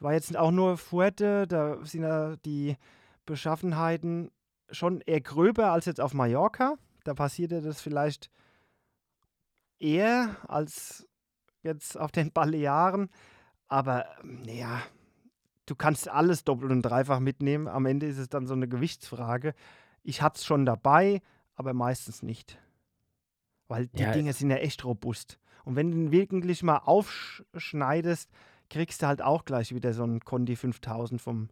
War jetzt auch nur Fuerte, da sind ja die Beschaffenheiten schon eher gröber als jetzt auf Mallorca. Da passierte das vielleicht eher als jetzt auf den Balearen. Aber ja, du kannst alles doppelt und dreifach mitnehmen. Am Ende ist es dann so eine Gewichtsfrage. Ich hatte es schon dabei, aber meistens nicht. Weil die Ja. Dinge sind ja echt robust. Und wenn du ihn wirklich mal aufschneidest, kriegst du halt auch gleich wieder so einen Condi 5000 vom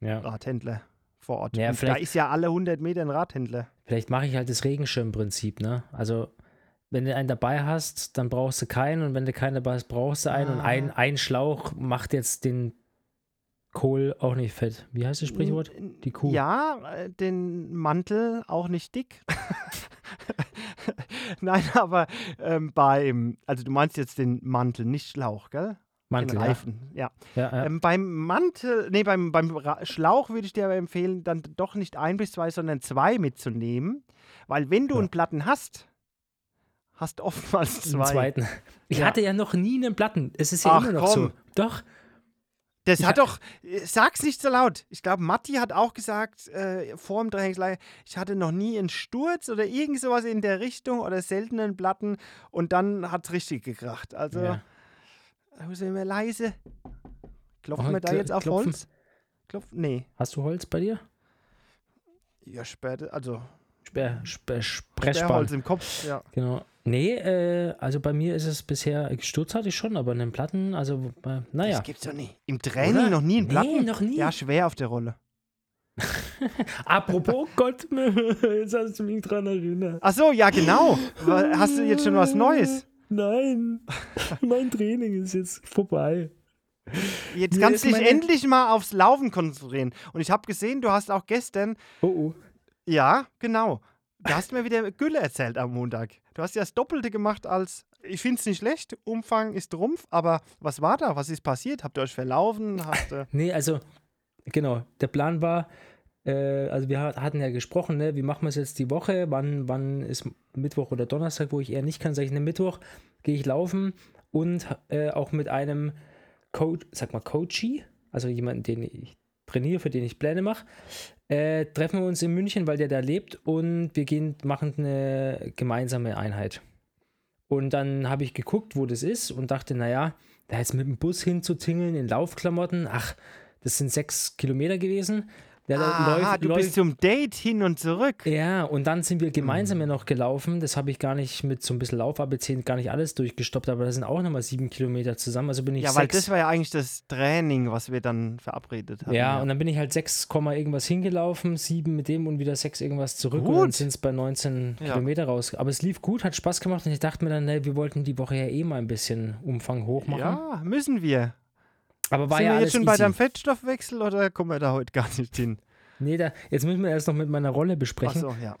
Ja. Radhändler vor Ort. Ja, da ist ja alle 100 Meter ein Radhändler. Vielleicht mache ich halt das Regenschirmprinzip, ne? Also, wenn du einen dabei hast, dann brauchst du keinen und wenn du keinen dabei hast, brauchst du einen und ein, Ah. ein Schlauch macht jetzt den Kohl auch nicht fett. Wie heißt das Sprichwort? Die Kuh. Ja, äh, den Mantel auch nicht dick. [laughs] Nein, aber ähm, beim, also du meinst jetzt den Mantel, nicht Schlauch, gell? Mantel, den ja. Reifen. Ja. Ja, ja. Ähm, beim Mantel, nee, beim, beim Schlauch würde ich dir aber empfehlen, dann doch nicht ein bis zwei, sondern zwei mitzunehmen. Weil wenn du einen Platten hast, hast du oftmals zwei. zweiten. Ich hatte ja noch nie einen Platten. Es ist ja Ach, immer noch komm. so. Doch. Das Ich hat ha- doch, äh, sag's nicht so laut. Ich glaube, Matti hat auch gesagt, äh, vor dem Trainingslager, ich hatte noch nie einen Sturz oder irgend sowas in der Richtung oder seltenen Platten und dann hat's richtig gekracht. Also, Ja. Da müssen wir leise. Klopfen Oh, wir da jetzt auf klopfen. Holz? Klopf, nee. Hast du Holz bei dir? Ja, sperrt, also Sperr, Sperr, Sprechband. Sperrholz im Kopf, ja. Genau. Nee, äh, also bei mir ist es bisher, Sturz hatte ich schon, aber einen Platten, also, äh, naja. Das gibt's doch nie. Im Training Oder? noch nie einen Nee, Platten? noch nie. Ja, schwer auf der Rolle. [laughs] Apropos [laughs] Gott, [laughs] jetzt hast du mich dran erinnert. Ach so, ja, genau. Hast du jetzt schon was Neues? Nein, [laughs] mein Training ist jetzt vorbei. Jetzt kannst du dich endlich mal aufs Laufen konzentrieren. Und ich habe gesehen, du hast auch gestern, Oh, oh. ja, genau, du hast mir wieder Gülle erzählt am Montag. Du hast ja das Doppelte gemacht als, ich finde es nicht schlecht, Umfang ist Rumpf, aber was war da? Was ist passiert? Habt ihr euch verlaufen? Hast, äh, [laughs] Nee, also, genau, der Plan war, äh, also wir ha- hatten ja gesprochen, ne, wie machen wir es jetzt die Woche? Wann, wann ist Mittwoch oder Donnerstag, wo ich eher nicht kann, sage ich, ne, Mittwoch gehe ich laufen und äh, auch mit einem Coach, sag mal, Coachie, also jemanden, den ich trainiere, für den ich Pläne mache, äh, treffen wir uns in München, weil der da lebt und wir gehen, machen eine gemeinsame Einheit. Und dann habe ich geguckt, wo das ist und dachte, naja, da jetzt mit dem Bus hinzutingeln in Laufklamotten, ach, das sind sechs Kilometer gewesen. Der da Aha, läuft, du läuft, bist zum Date hin und zurück. ja, und dann sind wir gemeinsam Mhm. ja noch gelaufen. Das habe ich gar nicht mit so ein bisschen Lauf-ABC gar nicht alles durchgestoppt, aber das sind auch nochmal sieben Kilometer zusammen. Also bin ich Ja, weil sechs. das war ja eigentlich das Training, was wir dann verabredet haben. ja, und dann bin ich halt 6, Komma irgendwas hingelaufen, sieben mit dem und wieder 6 irgendwas zurück und dann Gut. sind es bei 19 Ja. Kilometer raus. Aber es lief gut, hat Spaß gemacht und ich dachte mir dann, ne, wir wollten die Woche ja eh mal ein bisschen Umfang hoch machen. ja, müssen wir. Aber war Sind ja wir jetzt schon bei easy. deinem Fettstoffwechsel oder kommen wir da heute gar nicht hin? Nee, da, jetzt müssen wir erst noch mit meiner Rolle besprechen. Achso, ja.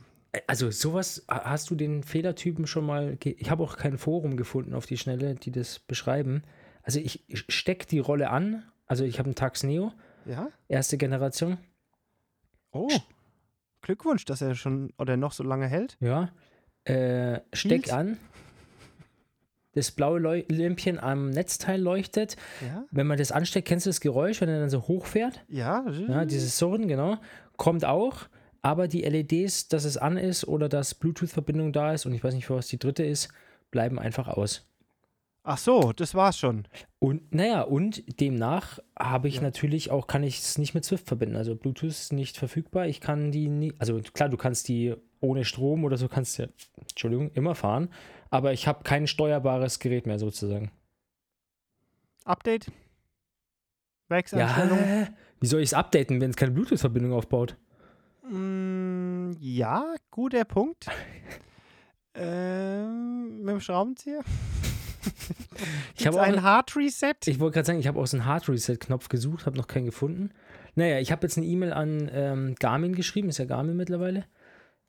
Also sowas, ha- hast du den Fehlertypen schon mal, ich habe auch kein Forum gefunden auf die Schnelle, die das beschreiben. Also ich stecke die Rolle an, also ich habe einen Tax Neo, Ja? erste Generation, Oh. Glückwunsch, dass er schon oder noch so lange hält. ja, äh, steck an, das blaue Leu Lämpchen am Netzteil leuchtet. Ja? Wenn man das ansteckt, kennst du das Geräusch, wenn er dann so hochfährt? Ja, Ja, dieses Surren, genau, kommt auch. Aber die LEDs, dass es an ist oder dass Bluetooth-Verbindung da ist und ich weiß nicht, für was die dritte ist, bleiben einfach aus. Ach so, das war's schon. Und naja, und demnach habe ich Ja. natürlich auch, kann ich es nicht mit Swift verbinden. Also Bluetooth ist nicht verfügbar. Ich kann die nie, also klar, du kannst die ohne Strom oder so kannst du, ja, Entschuldigung, immer fahren. Aber ich habe kein steuerbares Gerät mehr sozusagen. Update? Werkseinstellung? Ja, wie soll ich es updaten, wenn es keine Bluetooth-Verbindung aufbaut? Mm, ja, guter Punkt. [laughs] ähm, mit dem Schraubenzieher? [laughs] Ich habe ein Hard Reset? ich wollte gerade sagen, ich habe auch so einen Hard Reset-Knopf gesucht, habe noch keinen gefunden. Naja, ich habe jetzt eine E-Mail an ähm, Garmin geschrieben, ist ja Garmin mittlerweile.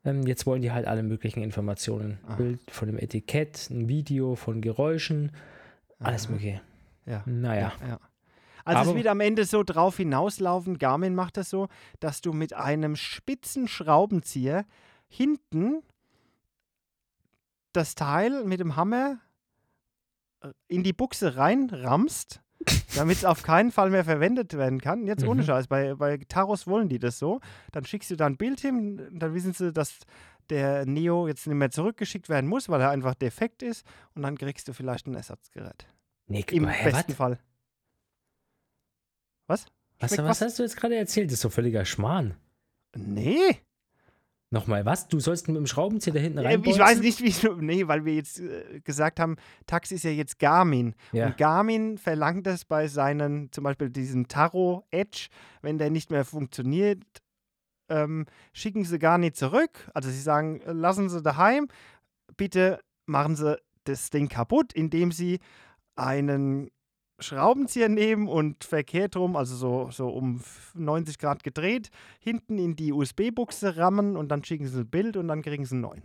Ähm, jetzt wollen die halt alle möglichen Informationen. Ah. Bild von dem Etikett, ein Video von Geräuschen, alles mögliche. Ja. Naja. Ja. Also es Aber- wird am Ende so drauf hinauslaufen, Garmin macht das so, dass du mit einem spitzen Schraubenzieher hinten das Teil mit dem Hammer äh, in die Buchse reinrammst, damit es auf keinen Fall mehr verwendet werden kann. Jetzt ohne Mhm. Scheiß, bei, bei Taros wollen die das so. Dann schickst du da ein Bild hin, dann wissen sie, dass der Neo jetzt nicht mehr zurückgeschickt werden muss, weil er einfach defekt ist und dann kriegst du vielleicht ein Ersatzgerät. Nee, Im hä, besten was? Fall. Was? Was was? hast du jetzt gerade erzählt? Das ist doch völliger Schmarrn. Nee. Nochmal, was? Du sollst mit dem Schraubenzieher da hinten rein. ich weiß nicht, wie du. Nee, weil wir jetzt äh, gesagt haben, Tax ist ja jetzt Garmin. Ja. Und Garmin verlangt das bei seinen, zum Beispiel diesem Taro Edge, wenn der nicht mehr funktioniert, ähm, schicken sie gar nicht zurück. Also sie sagen, äh, lassen Sie daheim, bitte machen Sie das Ding kaputt, indem Sie einen Schraubenzieher nehmen und verkehrt rum, also so, so um 90 Grad gedreht, hinten in die USB-Buchse rammen und dann schicken sie ein Bild und dann kriegen sie einen neuen.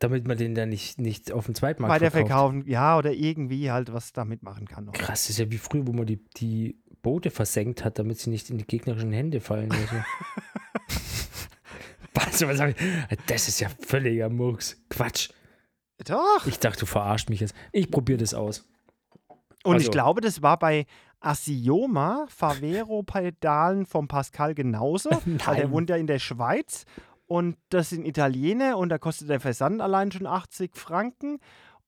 Damit man den dann nicht, nicht auf dem Zweitmarkt Weiter verkaufen, ja, oder irgendwie halt was damit machen kann. Noch. Krass, das ist ja wie früher, wo man die, die Boote versenkt hat, damit sie nicht in die gegnerischen Hände fallen. [laughs] Was, was ich? Das ist ja völliger Murks. Quatsch. Doch. Ich dachte, du verarscht mich jetzt. Ich probiere das aus. Und also. ich glaube, das war bei Asioma Favero-Pedalen vom Pascal genauso. [laughs] weil der wohnt ja in der Schweiz und das sind Italiener und da kostet der Versand allein schon 80 Franken.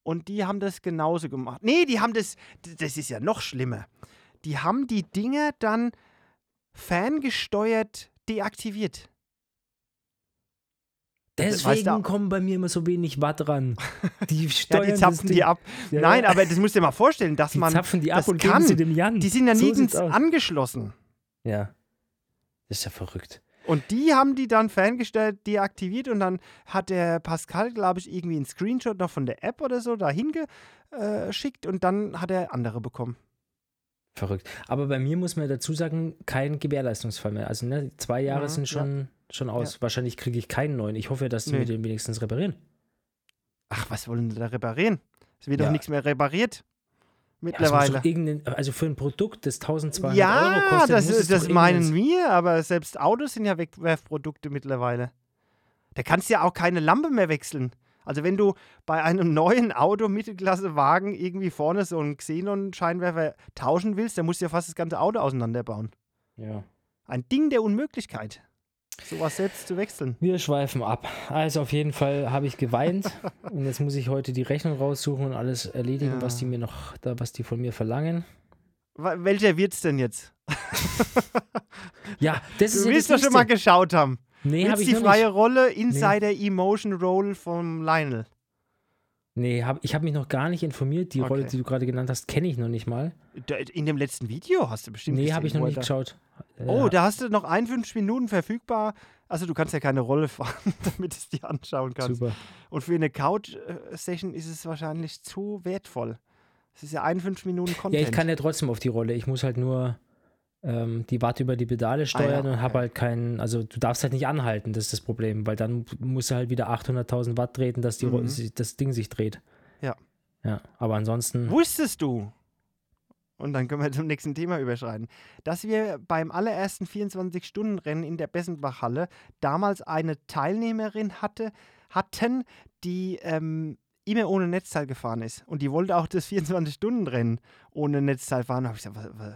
Und die haben das genauso gemacht. Nee, die haben das, das ist ja noch schlimmer. Die haben die Dinge dann fangesteuert deaktiviert. Deswegen weißt du, kommen bei mir immer so wenig Watt ran. [laughs] Die steuern ja, die zapfen die ab. Ja, Nein, aber das musst du dir mal vorstellen, dass die man. Die zapfen die ab und kann. sie dem Jan. Die sind ja so nirgends angeschlossen. Ja. Das ist ja verrückt. Und die haben die dann fangestellt deaktiviert und dann hat der Pascal, glaube ich, irgendwie einen Screenshot noch von der App oder so dahin geschickt und dann hat er andere bekommen. Verrückt. Aber bei mir muss man dazu sagen, kein Gewährleistungsfall mehr. Also ne, zwei Jahre ja, sind schon. Schon aus. Ja. Wahrscheinlich kriege ich keinen neuen. Ich hoffe, dass die nee. mir den wenigstens reparieren. Ach, was wollen sie da reparieren? Es wird doch nichts mehr repariert. Mittlerweile. Ja, also für ein Produkt, das 1200 ja, Euro kostet. Ja, das, das meinen wir, aber selbst Autos sind ja Wegwerfprodukte mittlerweile. Da kannst du ja auch keine Lampe mehr wechseln. Also wenn du bei einem neuen Auto Mittelklasse-Wagen irgendwie vorne so einen Xenon-Scheinwerfer tauschen willst, dann musst du ja fast das ganze Auto auseinanderbauen. Ja. Ein Ding der Unmöglichkeit sowas selbst zu wechseln. Wir schweifen ab. Also auf jeden Fall habe ich geweint [laughs] und jetzt muss ich heute die Rechnung raussuchen und alles erledigen, ja. was die mir noch, da, was die von mir verlangen. Welcher wird es denn jetzt? ja, das ist Du willst doch schon mal geschaut haben. Nee, habe ich die freie nicht. Rolle Insider nee. Emotion Roll von Lionel. Nee, hab, ich habe mich noch gar nicht informiert. Die okay. Rolle, die du gerade genannt hast, kenne ich noch nicht mal. In dem letzten Video hast du bestimmt Nee, habe ich noch nicht geschaut. Oh, da hast du noch 51 Minuten verfügbar. Also du kannst ja keine Rolle [laughs] fahren, damit du es dir anschauen kannst. Super. Und für eine Couch-Session ist es wahrscheinlich zu wertvoll. Es ist ja 51 Minuten Content. Ja, ich kann ja trotzdem auf die Rolle. Ich muss halt nur ähm, die Watt über die Pedale steuern ah, ja, und habe halt keinen, also du darfst halt nicht anhalten, das ist das Problem, weil dann musst du halt wieder 800.000 Watt treten, dass die, mhm. das Ding sich dreht. Ja. Ja, aber ansonsten. Wusstest du, und dann können wir zum nächsten Thema überschreiten, dass wir beim allerersten 24-Stunden-Rennen in der Bessenbach-Halle damals eine Teilnehmerin hatte, hatten, die ähm, immer ohne Netzteil gefahren ist. Und die wollte auch das 24-Stunden-Rennen ohne Netzteil fahren. Da habe ich gesagt, was, was,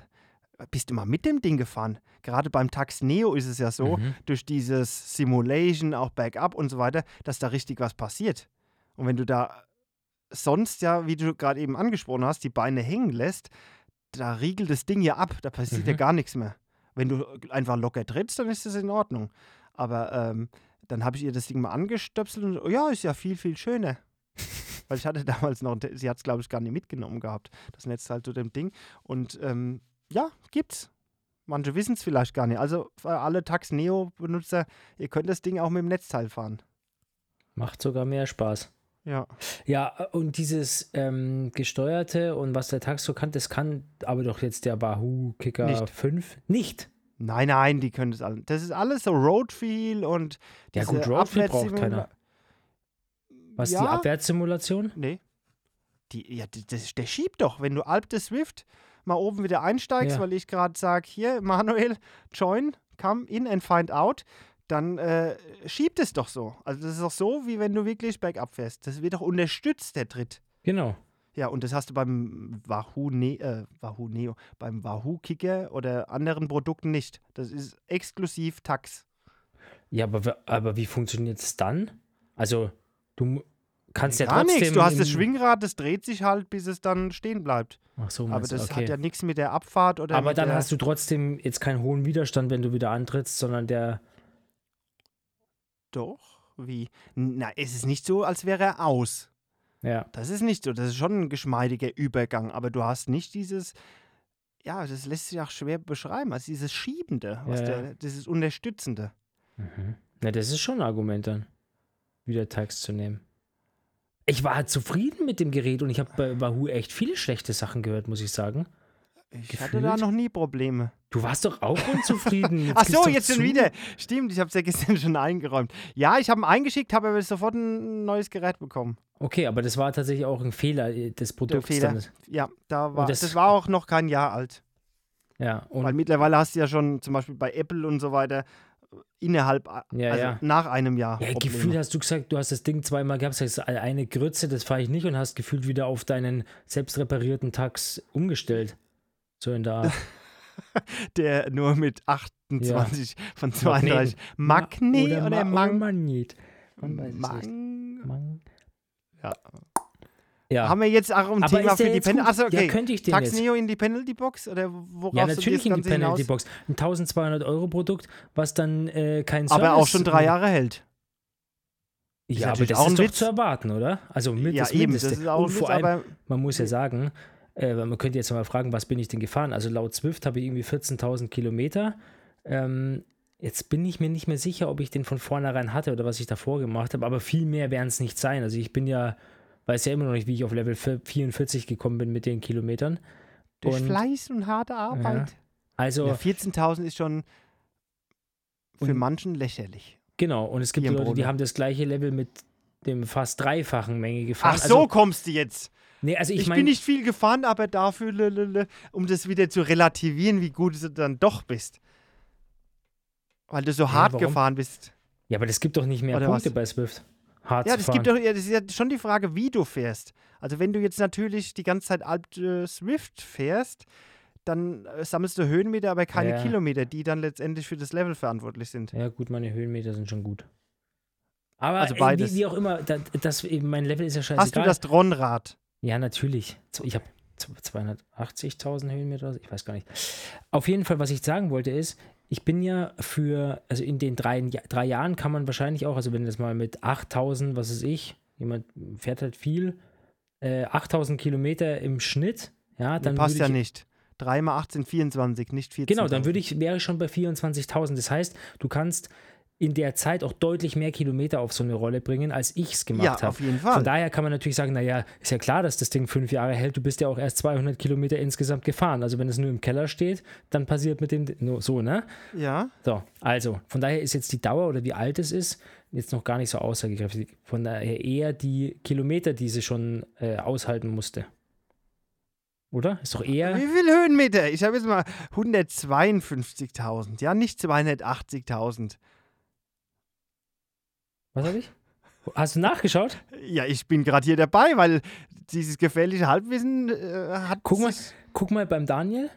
bist du mal mit dem Ding gefahren? Gerade beim Tax Neo ist es ja so, mhm. durch dieses Simulation, auch Backup und so weiter, dass da richtig was passiert. Und wenn du da sonst ja, wie du gerade eben angesprochen hast, die Beine hängen lässt, da riegelt das Ding ja ab, da passiert mhm. ja gar nichts mehr. Wenn du einfach locker trittst, dann ist das in Ordnung. Aber ähm, dann habe ich ihr das Ding mal angestöpselt und oh ja, ist ja viel, viel schöner. Weil ich hatte [laughs] damals noch, sie hat es glaube ich gar nicht mitgenommen gehabt, das Netz halt zu dem Ding. Und ähm, ja, gibt's. Manche wissen es vielleicht gar nicht. Also für alle Tax Neo-Benutzer, ihr könnt das Ding auch mit dem Netzteil fahren. Macht sogar mehr Spaß. Ja. Ja, und dieses ähm, gesteuerte und was der Tax so kann, das kann aber doch jetzt der Bahoo Kicker nicht. 5 nicht. Nein, nein, die können das alles. Das ist alles so Roadfeel und Ja gut, Roadfeel braucht keiner. Was, ja? die Abwärtssimulation? Nee. Die, ja, das, der schiebt doch. Wenn du Alp de Swift mal oben wieder einsteigst, ja. weil ich gerade sage, hier, Manuel, join, come in and find out, dann äh, schiebt es doch so. Also das ist doch so, wie wenn du wirklich bergab fährst. Das wird doch unterstützt, der Tritt. Genau. Ja, und das hast du beim Wahoo, ne äh, Wahoo Neo, beim Wahoo Kicker oder anderen Produkten nicht. Das ist exklusiv Tax. Ja, aber, aber wie funktioniert es dann? Also, du, kannst ja Gar trotzdem. Nichts. Du hast das Schwingrad, das dreht sich halt, bis es dann stehen bleibt. Ach so, Aber das okay. hat ja nichts mit der Abfahrt oder. Aber dann hast du trotzdem jetzt keinen hohen Widerstand, wenn du wieder antrittst, sondern der. Doch, wie? Na, es ist nicht so, als wäre er aus. Ja. Das ist nicht so. Das ist schon ein geschmeidiger Übergang, aber du hast nicht dieses. Ja, das lässt sich auch schwer beschreiben, als dieses Schiebende, ja, der, dieses Unterstützende. Mhm. Na, das ist schon ein Argument dann, wieder Tags zu nehmen ich war halt zufrieden mit dem Gerät und ich habe bei Wahoo echt viele schlechte Sachen gehört, muss ich sagen. Ich Gefühlt? hatte da noch nie Probleme. Du warst doch auch unzufrieden. [laughs] Ach gib's so, jetzt schon wieder. Stimmt, ich habe es ja gestern [laughs] schon eingeräumt. Ja, ich habe ihn eingeschickt, habe aber sofort ein neues Gerät bekommen. Okay, aber das war tatsächlich auch ein Fehler äh, des Produkts. Fehler. dann. Ja, da war, das- das, war auch noch kein Jahr alt. Ja, und Weil mittlerweile hast du ja schon zum Beispiel bei Apple und so weiter innerhalb, Ja, also ja. nach einem Jahr. Ja, Probleme. gefühlt hast du gesagt, du hast das Ding zweimal gehabt, sagst eine Grütze, das fahre ich nicht und hast gefühlt wieder auf deinen selbst reparierten Tax umgestellt. So in der Art. [laughs] Der nur mit 28 von 32. Ma- Magnet oder, Mang? Magnet. Man weiß. Mang? Mang. Ja. Ja. Haben wir jetzt auch ein Aber Thema für die Penalty? Achso, okay. Ja, könnte ich den Tax jetzt? Neo in die Penalty Box? Oder worauf Ja, natürlich in die Penalty hinaus? Box. Ein 1200 Euro Produkt, was dann äh, kein Service... Aber auch schon drei Jahre hält. Ist Ja, aber das auch ist doch Witz. zu erwarten, oder? Also mit ja, das eben. Mindeste. Das ist auch und vor Witz, allem, man muss ja sagen, äh, man könnte jetzt mal fragen, was bin ich denn gefahren? Also laut Zwift habe ich irgendwie 14.000 Kilometer. Ähm, jetzt bin ich mir nicht mehr sicher, ob ich den von vornherein hatte oder was ich davor gemacht habe, aber viel mehr werden es nicht sein. Also ich bin ja, weiß ja immer noch nicht, wie ich auf Level 44 gekommen bin mit den Kilometern. durch und- Fleiß und harte Arbeit. Also Ja, 14.000 ist schon für Und- manchen lächerlich. genau, und es gibt Leute, die haben das gleiche Level mit dem fast dreifachen Menge gefahren. Ach so, also, kommst du jetzt. nee, also ich, Ich, meine, bin nicht viel gefahren, aber dafür, lelele, um das wieder zu relativieren, wie gut du dann doch bist. Weil du so hart warum? gefahren bist. ja, aber das gibt doch nicht mehr Oder Punkte was? bei Swift. Hart Ja, das fahren. gibt doch, ja, das ist ja schon die Frage, wie du fährst. Also wenn du jetzt natürlich die ganze Zeit alte Swift fährst, dann äh, sammelst du Höhenmeter, aber keine Ja. Kilometer, die dann letztendlich für das Level verantwortlich sind. Ja, gut, meine Höhenmeter sind schon gut. Aber Also äh, beides. Wie, wie auch immer, da, das, eben mein Level ist ja scheißegal. Hast du das Tron-Rad? Ja, natürlich. So, Ich habe 280.000 Höhenmeter, ich weiß gar nicht. Auf jeden Fall, was ich sagen wollte, ist, ich bin ja für, also in den drei, drei Jahren kann man wahrscheinlich auch, also wenn das mal mit 8.000, was ist ich, jemand fährt halt viel, äh, 8.000 Kilometer im Schnitt, ja, dann Passt würde ja ich, nicht. 3 mal 18, 24, nicht 14. Genau, dann würde ich, wäre ich schon bei 24.000. Das heißt, du kannst in der Zeit auch deutlich mehr Kilometer auf so eine Rolle bringen, als ich es gemacht Ja, habe. auf jeden Fall. Von daher kann man natürlich sagen, naja, ist ja klar, dass das Ding fünf Jahre hält. Du bist ja auch erst 200 Kilometer insgesamt gefahren. Also wenn es nur im Keller steht, dann passiert mit dem nur so, ne? Ja, So, also von daher ist jetzt die Dauer oder wie alt es ist jetzt noch gar nicht so aussagekräftig. Von daher eher die Kilometer, die sie schon äh, aushalten musste. Oder? Ist doch eher. Wie viel Höhenmeter? Ich habe jetzt mal 152.000, ja, nicht 280.000. Was habe ich? Hast du nachgeschaut? Ja, ich bin gerade hier dabei, weil dieses gefährliche Halbwissen äh, hat. Guck mal. Guck mal beim Daniel.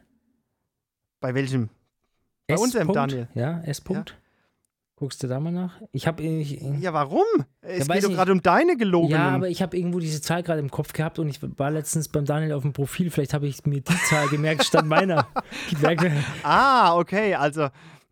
Bei welchem? Bei S. unserem Punkt. Daniel. Ja, S. -Punkt. Guckst du da mal nach? Ich habe Ja, warum? Es weiß geht doch gerade um deine gelogenen. ja, aber ich habe irgendwo diese Zahl gerade im Kopf gehabt und ich war letztens beim Daniel auf dem Profil. Vielleicht habe ich mir die Zahl gemerkt statt meiner. [laughs] Ah, okay, also.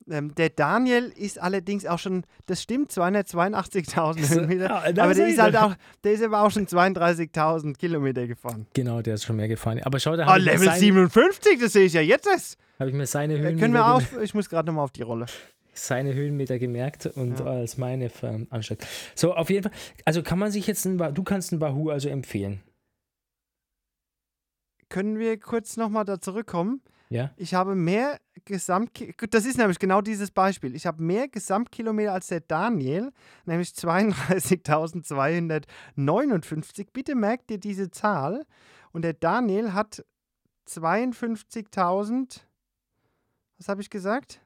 Ähm, der Daniel ist allerdings auch schon, das stimmt, 282.000 Höhenmeter. Ja, da aber der ist halt auch, der ist aber auch schon 32.000 Kilometer gefahren. genau, der ist schon mehr gefahren. Aber schau, da Ah, habe mir Level sein- 57, das sehe ich ja jetzt erst. hab ich mir seine Äh, Höhenmeter, Können wir auf, ich muss gerade nochmal auf die Rolle. seine Höhenmeter gemerkt und Ja. als meine anstatt. So, auf jeden Fall. Also kann man sich jetzt, ein, du kannst ein Wahoo also empfehlen. Können wir kurz nochmal da zurückkommen? Ja? Ich habe mehr Gesamt, das ist nämlich genau dieses Beispiel. Ich habe mehr Gesamtkilometer als der Daniel, nämlich 32.259. Bitte merkt ihr diese Zahl. Und der Daniel hat 52.000. Was habe ich gesagt?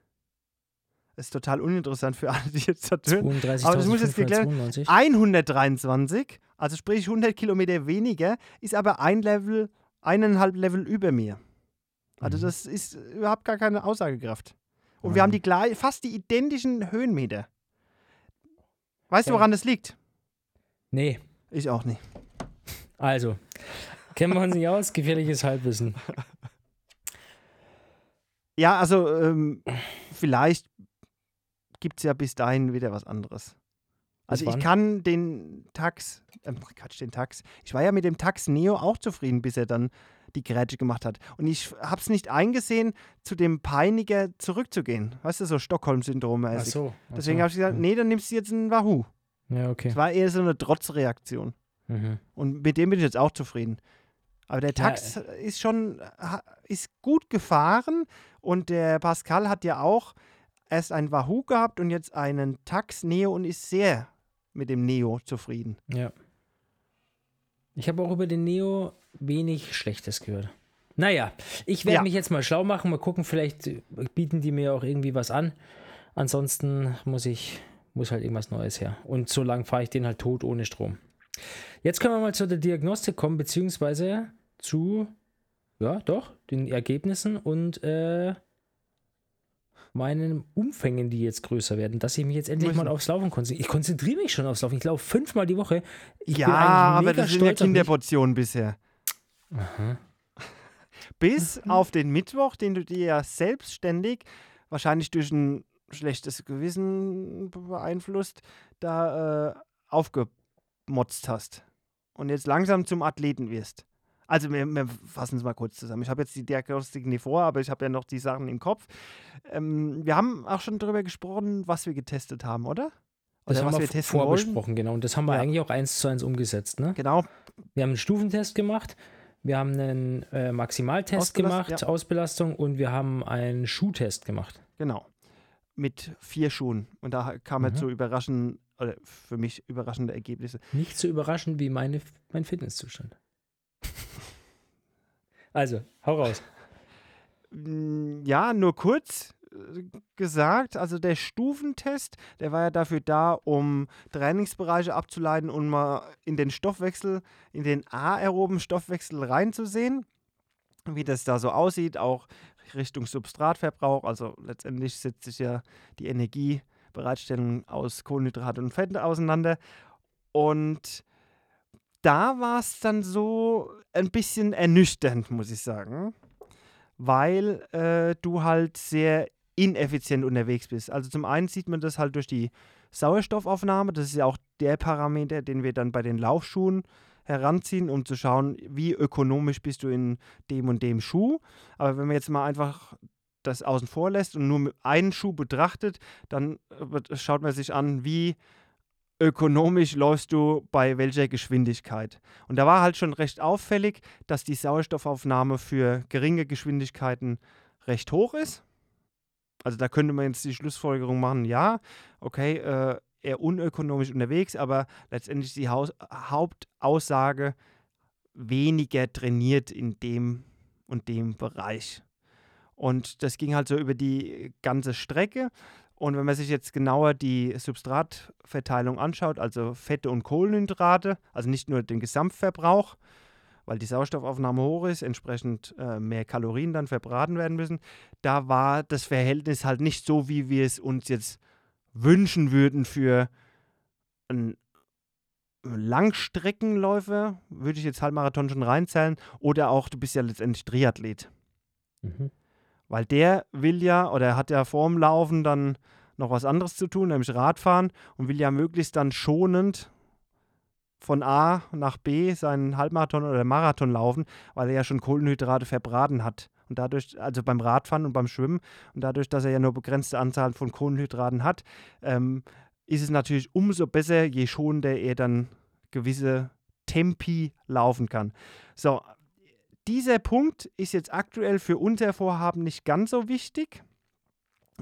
Das ist total uninteressant für alle, die jetzt da hören. Aber das muss jetzt geklärt 32.592. 123, also sprich 100 Kilometer weniger, ist aber ein Level, eineinhalb Level über mir. Also Mhm. das ist überhaupt gar keine Aussagekraft. Und wir haben die gleich, fast die identischen Höhenmeter. Weißt du, Okay. woran das liegt? Nee, Ich auch nicht. also. Kennen wir uns nicht aus? Gefährliches Halbwissen. Ja, also ähm, vielleicht gibt es ja bis dahin wieder was anderes. Also ich kann den Tax, ähm, Quatsch, den Tax. Ich war ja mit dem Tax Neo auch zufrieden, bis er dann die Grätsche gemacht hat. Und ich habe es nicht eingesehen, zu dem Peiniger zurückzugehen. Weißt du, so Stockholm-Syndrom Ach so. ach Deswegen so. habe ich gesagt, nee, dann nimmst du jetzt einen Wahoo. Ja, okay. Es war eher so eine Trotzreaktion. Mhm. Und mit dem bin ich jetzt auch zufrieden. Aber der Tax ja. ist schon ist gut gefahren und der Pascal hat ja auch erst ein Wahoo gehabt und jetzt einen Tax Neo und ist sehr mit dem Neo zufrieden. Ja. Ich habe auch über den Neo wenig Schlechtes gehört. Naja, ich werde ja. mich jetzt mal schlau machen, mal gucken, vielleicht bieten die mir auch irgendwie was an. Ansonsten muss ich, muss halt irgendwas Neues her. Und so lange fahre ich den halt tot ohne Strom. Jetzt können wir mal zu der Diagnostik kommen, beziehungsweise zu, ja, doch, den Ergebnissen und äh, meinen Umfängen, die jetzt größer werden, dass ich mich jetzt endlich mal aufs Laufen konzentriere. Ich konzentriere mich schon aufs Laufen. Ich laufe fünfmal die Woche. Ich ja, aber das sind ja Kinderportionen bisher. Aha. [laughs] Bis mhm. auf den Mittwoch, den du dir ja selbstständig, wahrscheinlich durch ein schlechtes Gewissen beeinflusst, da äh, aufgemotzt hast. Und jetzt langsam zum Athleten wirst. Also wir, wir fassen es mal kurz zusammen. Ich habe jetzt die Diagnostik nicht vor, aber ich habe ja noch die Sachen im Kopf. Ähm, wir haben auch schon darüber gesprochen, was wir getestet haben, oder? Das oder haben wir, wir vorbesprochen, genau. Und das haben wir ja. eigentlich auch eins zu eins umgesetzt, ne? Genau. Wir haben einen Stufentest gemacht, wir haben einen äh, Maximaltest Ausbelast gemacht, ja. Ausbelastung, und wir haben einen Schuhtest gemacht. Genau. Mit vier Schuhen. Und da kam mhm. halt so überraschend, oder für mich überraschende Ergebnisse. Nicht so überraschend wie meine, mein Fitnesszustand. [laughs] Also, hau raus. Ja, nur kurz gesagt, also der Stufentest, der war ja dafür da, um Trainingsbereiche abzuleiten und mal in den Stoffwechsel, in den aeroben Stoffwechsel reinzusehen, wie das da so aussieht, auch Richtung Substratverbrauch. Also letztendlich setzt sich ja die Energiebereitstellung aus Kohlenhydrate und Fette auseinander. Und da war es dann so ein bisschen ernüchternd, muss ich sagen, weil äh, du halt sehr ineffizient unterwegs bist. Also zum einen sieht man das halt durch die Sauerstoffaufnahme, das ist ja auch der Parameter, den wir dann bei den Laufschuhen heranziehen, um zu schauen, wie ökonomisch bist du in dem und dem Schuh. Aber wenn man jetzt mal einfach das außen vor lässt und nur einen Schuh betrachtet, dann äh, schaut man sich an, wie ökonomisch läufst du bei welcher Geschwindigkeit. Und da war halt schon recht auffällig, dass die Sauerstoffaufnahme für geringe Geschwindigkeiten recht hoch ist. Also da könnte man jetzt die Schlussfolgerung machen, ja, okay, äh, eher unökonomisch unterwegs, aber letztendlich die Haus Hauptaussage weniger trainiert in dem und dem Bereich. Und das ging halt so über die ganze Strecke. Und wenn man sich jetzt genauer die Substratverteilung anschaut, also Fette und Kohlenhydrate, also nicht nur den Gesamtverbrauch, weil die Sauerstoffaufnahme hoch ist, entsprechend äh, mehr Kalorien dann verbraten werden müssen, da war das Verhältnis halt nicht so, wie wir es uns jetzt wünschen würden für einen Langstreckenläufer, würde ich jetzt Halbmarathon schon reinzählen, oder auch, du bist ja letztendlich Triathlet. Mhm. Weil der will ja oder hat ja vorm Laufen dann noch was anderes zu tun, nämlich Radfahren und will ja möglichst dann schonend von A nach B seinen Halbmarathon oder Marathon laufen, weil er ja schon Kohlenhydrate verbraten hat. Und dadurch, also beim Radfahren und beim Schwimmen, und dadurch, dass er ja nur begrenzte Anzahl von Kohlenhydraten hat, ähm, ist es natürlich umso besser, je schonender er dann gewisse Tempi laufen kann. So, dieser Punkt ist jetzt aktuell für unser Vorhaben nicht ganz so wichtig,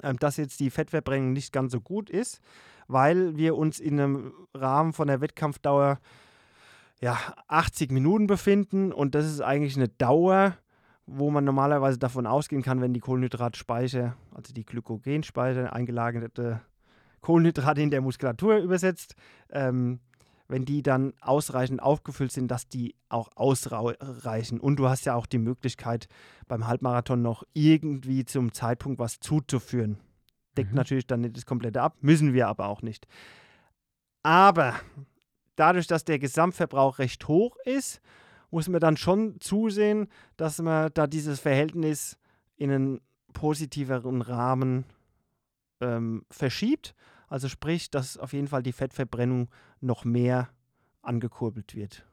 ähm, dass jetzt die Fettverbrennung nicht ganz so gut ist, weil wir uns in einem Rahmen von der Wettkampfdauer ja, 80 Minuten befinden und das ist eigentlich eine Dauer, wo man normalerweise davon ausgehen kann, wenn die Kohlenhydratspeicher, also die Glykogenspeicher, eingelagerte Kohlenhydrate in der Muskulatur übersetzt, ähm, wenn die dann ausreichend aufgefüllt sind, dass die auch ausreichen. Und du hast ja auch die Möglichkeit, beim Halbmarathon noch irgendwie zum Zeitpunkt was zuzuführen. Deckt mhm. natürlich dann nicht das komplette ab, müssen wir aber auch nicht. Aber dadurch, dass der Gesamtverbrauch recht hoch ist, muss man dann schon zusehen, dass man da dieses Verhältnis in einen positiveren Rahmen ähm, verschiebt also sprich, dass auf jeden Fall die Fettverbrennung noch mehr angekurbelt wird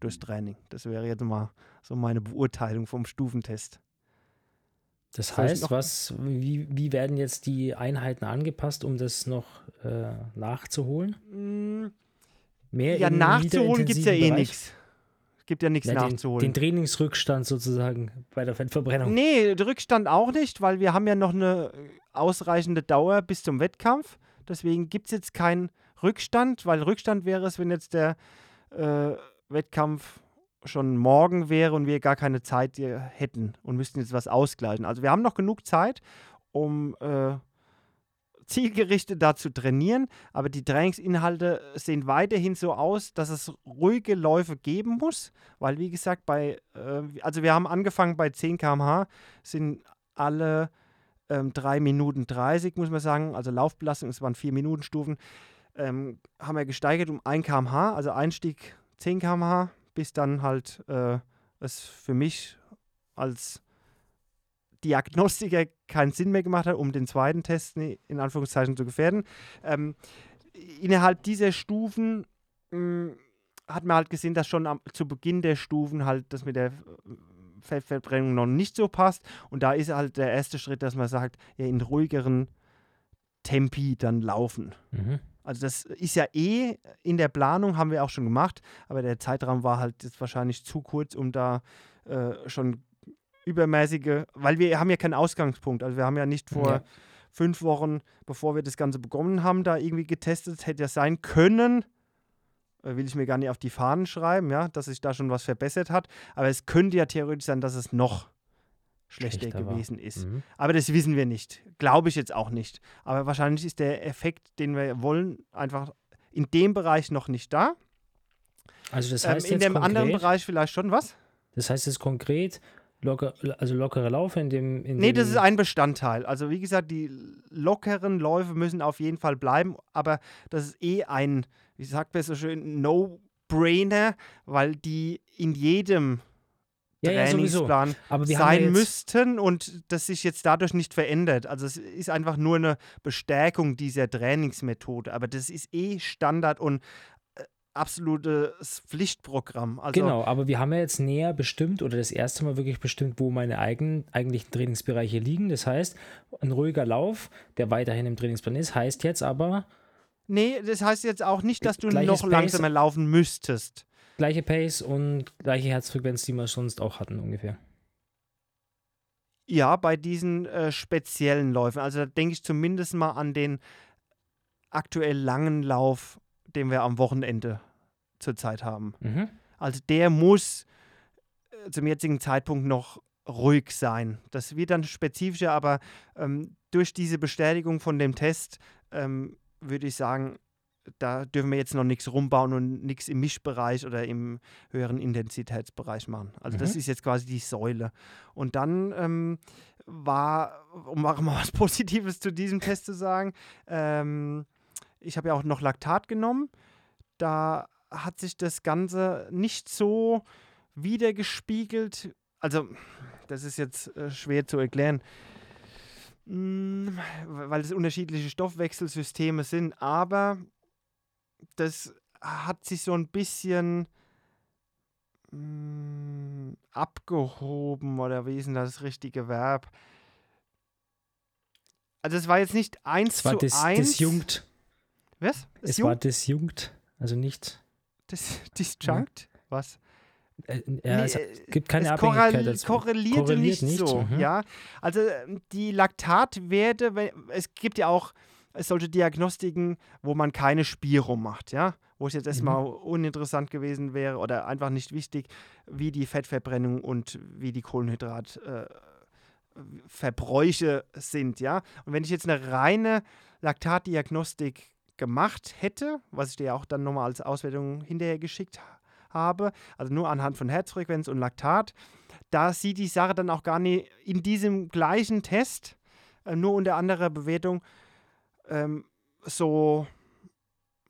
durchs Training. Das wäre jetzt mal so meine Beurteilung vom Stufentest. Das heißt, was, wie, wie werden jetzt die Einheiten angepasst, um das noch äh, nachzuholen? Mm, Mehr ja, nachzuholen gibt es ja eh nichts. Gibt ja nichts Ja, den, nachzuholen. den Trainingsrückstand sozusagen bei der Fettverbrennung. Nee, Rückstand auch nicht, weil wir haben ja noch eine ausreichende Dauer bis zum Wettkampf. Deswegen gibt es jetzt keinen Rückstand, weil Rückstand wäre es, wenn jetzt der äh, Wettkampf schon morgen wäre und wir gar keine Zeit hätten und müssten jetzt was ausgleichen. Also wir haben noch genug Zeit, um äh, zielgerichtet da zu trainieren, aber die Trainingsinhalte sehen weiterhin so aus, dass es ruhige Läufe geben muss, weil wie gesagt, bei, äh, also wir haben angefangen bei 10 km/h, sind alle ähm, 3 Minuten 30, muss man sagen, also Laufbelastung, es waren 4 Minuten Stufen, ähm, haben wir gesteigert um 1 km/h, also Einstieg 10 km/h, bis dann halt äh, es für mich als Diagnostiker keinen Sinn mehr gemacht hat, um den zweiten Test in Anführungszeichen zu gefährden. Ähm, innerhalb dieser Stufen mh, hat man halt gesehen, dass schon am, zu Beginn der Stufen halt das mit der äh, Fettverbrennung noch nicht so passt. Und da ist halt der erste Schritt, dass man sagt, ja, in ruhigeren Tempi dann laufen. Mhm. Also das ist ja eh in der Planung, haben wir auch schon gemacht, aber der Zeitraum war halt jetzt wahrscheinlich zu kurz, um da äh, schon übermäßige, weil wir haben ja keinen Ausgangspunkt. Also wir haben ja nicht vor Ja. fünf Wochen, bevor wir das Ganze begonnen haben, da irgendwie getestet. Hätte ja sein können, äh, will ich mir gar nicht auf die Fahnen schreiben, ja, dass sich da schon was verbessert hat. Aber es könnte ja theoretisch sein, dass es noch schlechter, Schlechter war. gewesen ist. Mhm. Aber das wissen wir nicht. Glaube ich jetzt auch nicht. Aber wahrscheinlich ist der Effekt, den wir wollen, einfach in dem Bereich noch nicht da. Also das Ähm, heißt in jetzt dem anderen konkret, Bereich vielleicht schon was? das heißt jetzt konkret locker, also lockere Laufe in dem in Nee, dem, das ist ein Bestandteil. Also wie gesagt, die lockeren Läufe müssen auf jeden Fall bleiben, aber das ist eh ein, wie sagt man so schön, No-Brainer, weil die in jedem ja. Trainingsplan ja sein müssten und das sich jetzt dadurch nicht verändert. Also es ist einfach nur eine Bestärkung dieser Trainingsmethode, aber das ist eh Standard und äh, absolutes Pflichtprogramm. Also Genau, aber wir haben ja jetzt näher bestimmt oder das erste Mal wirklich bestimmt, wo meine eigenen eigentlichen Trainingsbereiche liegen. Das heißt, ein ruhiger Lauf, der weiterhin im Trainingsplan ist, heißt jetzt aber nee, das heißt jetzt auch nicht, dass du noch Pace. langsamer laufen müsstest. Gleiche Pace und gleiche Herzfrequenz, die wir sonst auch hatten ungefähr. Ja, bei diesen äh, speziellen Läufen. Also da denke ich zumindest mal an den aktuell langen Lauf, den wir am Wochenende zurzeit haben. Mhm. Also der muss äh, zum jetzigen Zeitpunkt noch ruhig sein. Das wird dann spezifischer, aber ähm, durch diese Bestätigung von dem Test ähm, würde ich sagen, da dürfen wir jetzt noch nichts rumbauen und nichts im Mischbereich oder im höheren Intensitätsbereich machen. Also das Mhm. ist jetzt quasi die Säule. Und dann ähm, war, um auch mal [laughs] was Positives zu diesem Test zu sagen, ähm, ich habe ja auch noch Laktat genommen. Da hat sich das Ganze nicht so wiedergespiegelt. Also, das ist jetzt äh, schwer zu erklären, mm, weil es unterschiedliche Stoffwechselsysteme sind, aber das hat sich so ein bisschen mm, abgehoben oder wie ist denn das richtige Verb? Also es war jetzt nicht eins Es war zu dis, eins. disjunkt. Was? Es Disjunkt? war disjunkt. Also nicht. Dis [laughs] disjunct? Was? Äh, ja, Nee, es äh, gibt keine es Abhängigkeit dazu. korrelierte Korreliert nicht, nicht, so. mhm. Ja, also ähm, die Laktatwerte, es gibt ja auch solche Diagnostiken, wo man keine Spirum macht, ja, wo es jetzt erstmal uninteressant gewesen wäre oder einfach nicht wichtig, wie die Fettverbrennung und wie die Kohlenhydratverbräuche äh, Verbräuche sind, ja. Und wenn ich jetzt eine reine Laktatdiagnostik gemacht hätte, was ich dir auch dann nochmal als Auswertung hinterher geschickt habe, also nur anhand von Herzfrequenz und Laktat, da sieht die Sache dann auch gar nicht in diesem gleichen Test, äh, nur unter anderer Bewertung, ähm, so,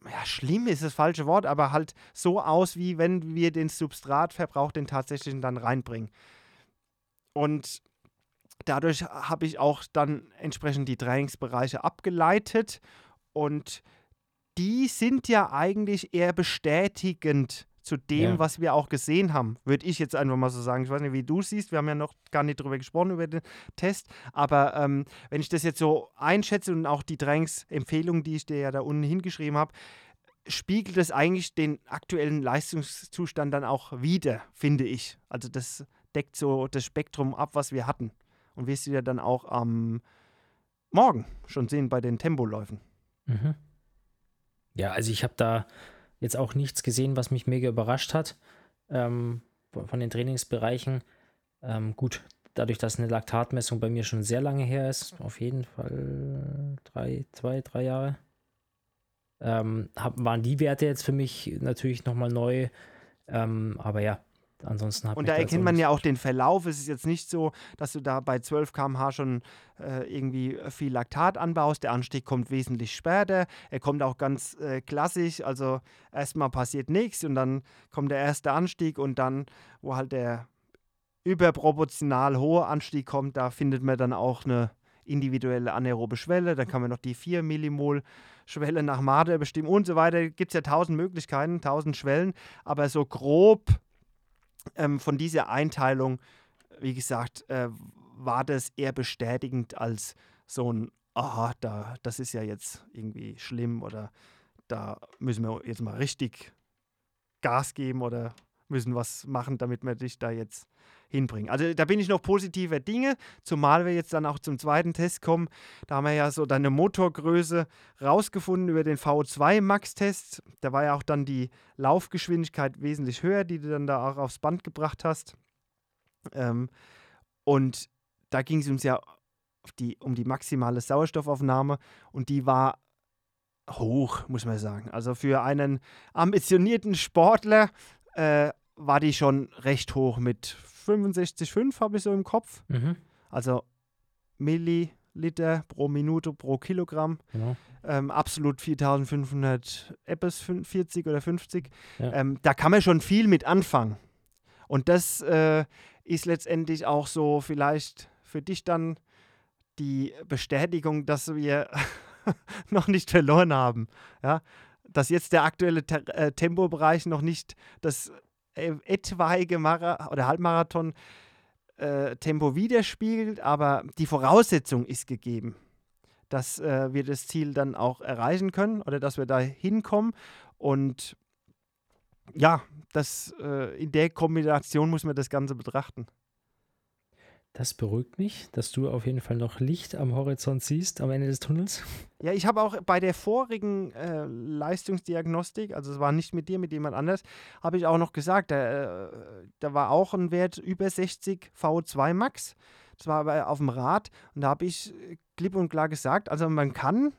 ja, schlimm ist das falsche Wort, aber halt so aus, wie wenn wir den Substratverbrauch, den tatsächlichen dann reinbringen. Und dadurch habe ich auch dann entsprechend die Trainingsbereiche abgeleitet und die sind ja eigentlich eher bestätigend zu dem, Ja. was wir auch gesehen haben, würde ich jetzt einfach mal so sagen. Ich weiß nicht, wie du siehst, wir haben ja noch gar nicht drüber gesprochen, über den Test, aber ähm, wenn ich das jetzt so einschätze und auch die Trainingsempfehlungen, die ich dir ja da unten hingeschrieben habe, spiegelt es eigentlich den aktuellen Leistungszustand dann auch wieder, finde ich. Also das deckt so das Spektrum ab, was wir hatten. Und wirst du ja dann auch am Morgen schon sehen bei den Tempoläufen. Mhm. Ja, also ich habe da jetzt auch nichts gesehen, was mich mega überrascht hat ähm, von den Trainingsbereichen. Ähm, gut, dadurch, dass eine Laktatmessung bei mir schon sehr lange her ist, auf jeden Fall drei, zwei, drei Jahre, ähm, hab, waren die Werte jetzt für mich natürlich nochmal neu. Ähm, aber ja, ansonsten Und da erkennt man ja auch den Verlauf. Es ist jetzt nicht so, dass du da bei 12 km/h schon äh, irgendwie viel Laktat anbaust. Der Anstieg kommt wesentlich später. Er kommt auch ganz äh, klassisch. Also erstmal passiert nichts und dann kommt der erste Anstieg und dann, wo halt der überproportional hohe Anstieg kommt, da findet man dann auch eine individuelle anaerobe Schwelle. Dann kann man noch die 4 Millimol Schwelle nach Marder bestimmen und so weiter. Gibt es ja tausend Möglichkeiten, tausend Schwellen. Aber so grob ähm, von dieser Einteilung, wie gesagt, äh, war das eher bestätigend als so ein, aha, da, das ist ja jetzt irgendwie schlimm oder da müssen wir jetzt mal richtig Gas geben oder müssen was machen, damit wir dich da jetzt hinbringen. Also da bin ich noch positiver Dinge, zumal wir jetzt dann auch zum zweiten Test kommen. Da haben wir ja so deine Motorgröße rausgefunden über den VO2 Max-Test. Da war ja auch dann die Laufgeschwindigkeit wesentlich höher, die du dann da auch aufs Band gebracht hast. Ähm, und da ging es uns ja die, um die maximale Sauerstoffaufnahme und die war hoch, muss man sagen. Also für einen ambitionierten Sportler äh, war die schon recht hoch mit 65,5 habe ich so im Kopf. Mhm. Also Milliliter pro Minute pro Kilogramm. Genau. Ähm, absolut 4500 Eppes 40 oder 50. Ja. Ähm, da kann man schon viel mit anfangen. Und das äh, ist letztendlich auch so vielleicht für dich dann die Bestätigung, dass wir [laughs] noch nicht verloren haben. Ja? Dass jetzt der aktuelle Te äh, Tempobereich noch nicht das etwaige Mara oder Halbmarathon äh, Tempo widerspiegelt, aber die Voraussetzung ist gegeben, dass äh, wir das Ziel dann auch erreichen können oder dass wir da hinkommen. Und ja, das, äh, in der Kombination muss man das Ganze betrachten. Das beruhigt mich, dass du auf jeden Fall noch Licht am Horizont siehst, am Ende des Tunnels. Ja, ich habe auch bei der vorigen äh, Leistungsdiagnostik, also es war nicht mit dir, mit jemand anders, habe ich auch noch gesagt, da, äh, da war auch ein Wert über 60 VO2 Max. Das war aber auf dem Rad und da habe ich klipp und klar gesagt, also man kann,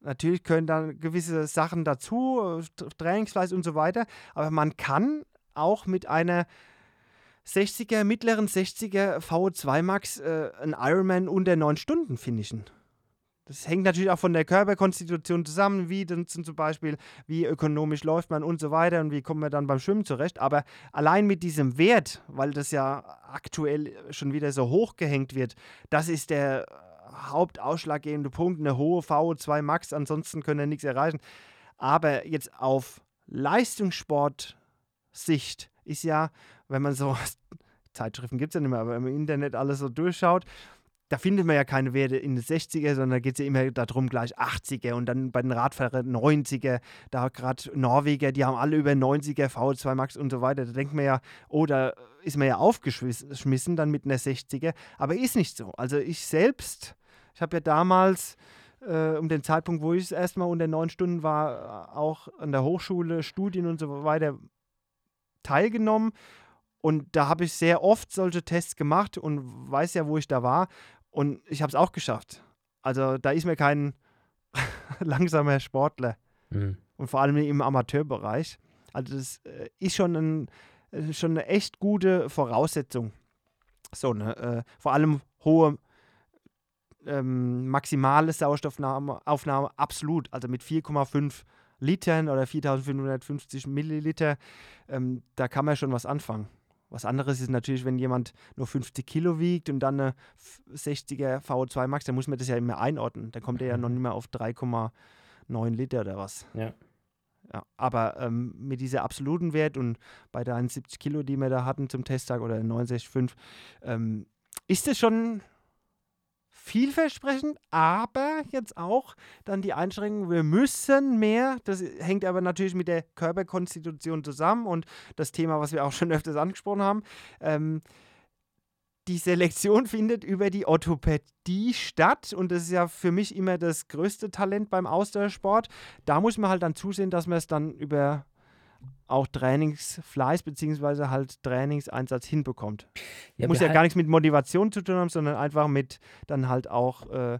natürlich können dann gewisse Sachen dazu, Trainingsfleiß und so weiter, aber man kann auch mit einer 60er, mittleren 60er VO2 Max äh, ein Ironman unter 9 Stunden finishen. Das hängt natürlich auch von der Körperkonstitution zusammen, wie denn zum Beispiel, wie ökonomisch läuft man und so weiter und wie kommen wir dann beim Schwimmen zurecht. Aber allein mit diesem Wert, weil das ja aktuell schon wieder so hochgehängt wird, das ist der hauptausschlaggebende Punkt, eine hohe VO2 Max, ansonsten können wir nichts erreichen. Aber jetzt auf Leistungssport-Sicht ist ja, wenn man so, [laughs] Zeitschriften gibt es ja nicht mehr, aber im Internet alles so durchschaut, da findet man ja keine Werte in den 60er, sondern da geht es ja immer darum, gleich 80er und dann bei den Radfahrern 90er, da gerade Norweger, die haben alle über 90er, V2 Max und so weiter. Da denkt man ja, oh, da ist man ja aufgeschmissen dann mit einer 60er, aber ist nicht so. Also ich selbst, ich habe ja damals äh, um den Zeitpunkt, wo ich erstmal unter neun Stunden war, auch an der Hochschule, Studien und so weiter teilgenommen und da habe ich sehr oft solche Tests gemacht und weiß ja, wo ich da war. Und ich habe es auch geschafft. Also da ist mir kein [laughs] langsamer Sportler. Mhm. Und vor allem im Amateurbereich. Also das äh, ist schon, ein, äh, schon eine echt gute Voraussetzung. So, ne? Äh, vor allem hohe ähm, maximale Sauerstoffaufnahme, Aufnahme, absolut. Also mit 4,5 Litern oder 4550 Milliliter, ähm, da kann man schon was anfangen. Was anderes ist natürlich, wenn jemand nur 50 Kilo wiegt und dann eine 60er VO2 Max, dann muss man das ja immer einordnen. Dann kommt er ja noch mhm. nicht mehr auf 3,9 Liter oder was. Ja. ja aber ähm, mit dieser absoluten Wert und bei deinen 70 Kilo, die wir da hatten zum Testtag oder 69,5, ähm, ist das schon vielversprechend, aber jetzt auch dann die Einschränkung, wir müssen mehr, das hängt aber natürlich mit der Körperkonstitution zusammen und das Thema, was wir auch schon öfters angesprochen haben, ähm, die Selektion findet über die Orthopädie statt und das ist ja für mich immer das größte Talent beim Ausdauersport. Da muss man halt dann zusehen, dass man es dann über auch Trainingsfleiß beziehungsweise halt Trainingseinsatz hinbekommt. Ja, Muss ja gar nichts mit Motivation zu tun haben, sondern einfach mit dann halt auch äh,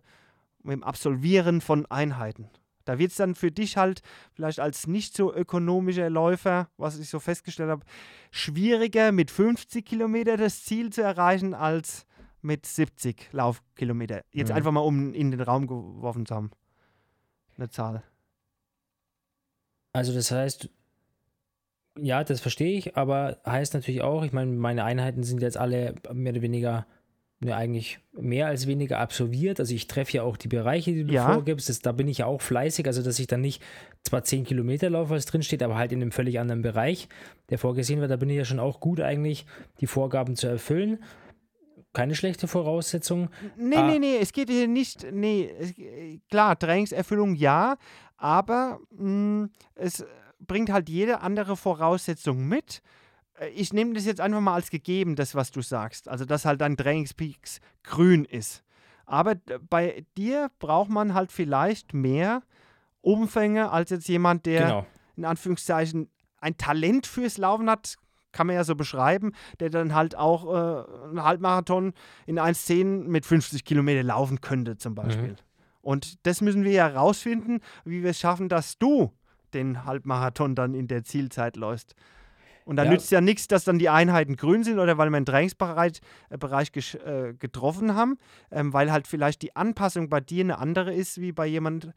mit dem Absolvieren von Einheiten. Da wird es dann für dich halt vielleicht als nicht so ökonomischer Läufer, was ich so festgestellt habe, schwieriger mit 50 Kilometer das Ziel zu erreichen als mit 70 Laufkilometer. Jetzt mhm. einfach mal um in den Raum geworfen zu haben. Eine Zahl. Also das heißt, ja, das verstehe ich, aber heißt natürlich auch, ich meine, meine Einheiten sind jetzt alle mehr oder weniger ne, eigentlich mehr als weniger absolviert. Also ich treffe ja auch die Bereiche, die du ja. vorgibst. Das, da bin ich ja auch fleißig, also dass ich dann nicht zwar 10 Kilometer laufe, was drin steht, aber halt in einem völlig anderen Bereich, der vorgesehen wird. Da bin ich ja schon auch gut eigentlich, die Vorgaben zu erfüllen. Keine schlechte Voraussetzung. Nee, ah. nee, nee, es geht hier nicht, nee, es, klar, Trainingserfüllung ja, aber mh, mm, es bringt halt jede andere Voraussetzung mit. Äh, ich nehme das jetzt einfach mal als gegeben, das, was du sagst. Also, dass halt dein Trainingspeaks grün ist. Aber bei dir braucht man halt vielleicht mehr Umfänge als jetzt jemand, der genau. in Anführungszeichen ein Talent fürs Laufen hat, kann man ja so beschreiben, der dann halt auch äh, einen Halbmarathon in 1,10 mit 50 Kilometer laufen könnte, zum Beispiel. Mhm. Und das müssen wir ja herausfinden, wie wir es schaffen, dass du den Halbmarathon dann in der Zielzeit läufst. Und da ja. nützt ja nichts, dass dann die Einheiten grün sind oder weil wir einen Trainingsbereich äh, Bereich äh, getroffen haben, ähm, weil halt vielleicht die Anpassung bei dir eine andere ist wie bei jemand,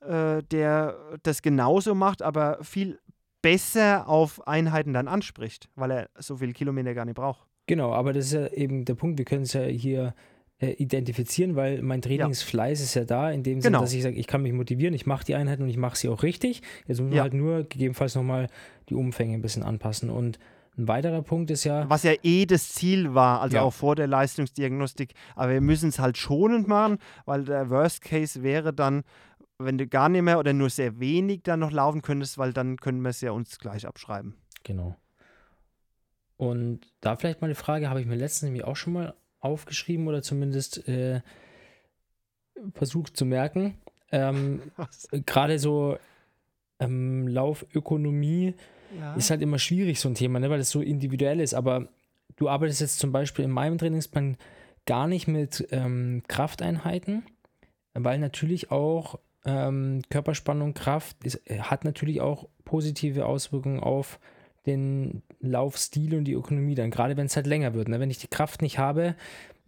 äh, der das genauso macht, aber viel besser auf Einheiten dann anspricht, weil er so viele Kilometer gar nicht braucht. Genau, aber das ist ja eben der Punkt, wir können es ja hier äh, identifizieren, weil mein Trainingsfleiß ja. ist ja da, in dem Sinne, genau. dass ich sage, ich kann mich motivieren, ich mache die Einheiten und ich mache sie auch richtig. Jetzt muss man halt nur gegebenenfalls nochmal die Umfänge ein bisschen anpassen. Und ein weiterer Punkt ist ja. Was ja eh das Ziel war, also ja. auch vor der Leistungsdiagnostik. Aber wir müssen es halt schonend machen, weil der Worst Case wäre dann, wenn du gar nicht mehr oder nur sehr wenig dann noch laufen könntest, weil dann können wir es ja uns gleich abschreiben. Genau. Und da vielleicht mal eine Frage, habe ich mir letztens nämlich auch schon mal aufgeschrieben oder zumindest äh, versucht zu merken. Ähm, [laughs] Gerade so ähm, Laufökonomie ja. ist halt immer schwierig, so ein Thema, ne, weil es so individuell ist. Aber du arbeitest jetzt zum Beispiel in meinem Trainingsplan gar nicht mit ähm, Krafteinheiten, weil natürlich auch ähm, Körperspannung, Kraft ist, hat natürlich auch positive Auswirkungen auf den Laufstil und die Ökonomie dann, gerade wenn es halt länger wird. Ne? Wenn ich die Kraft nicht habe,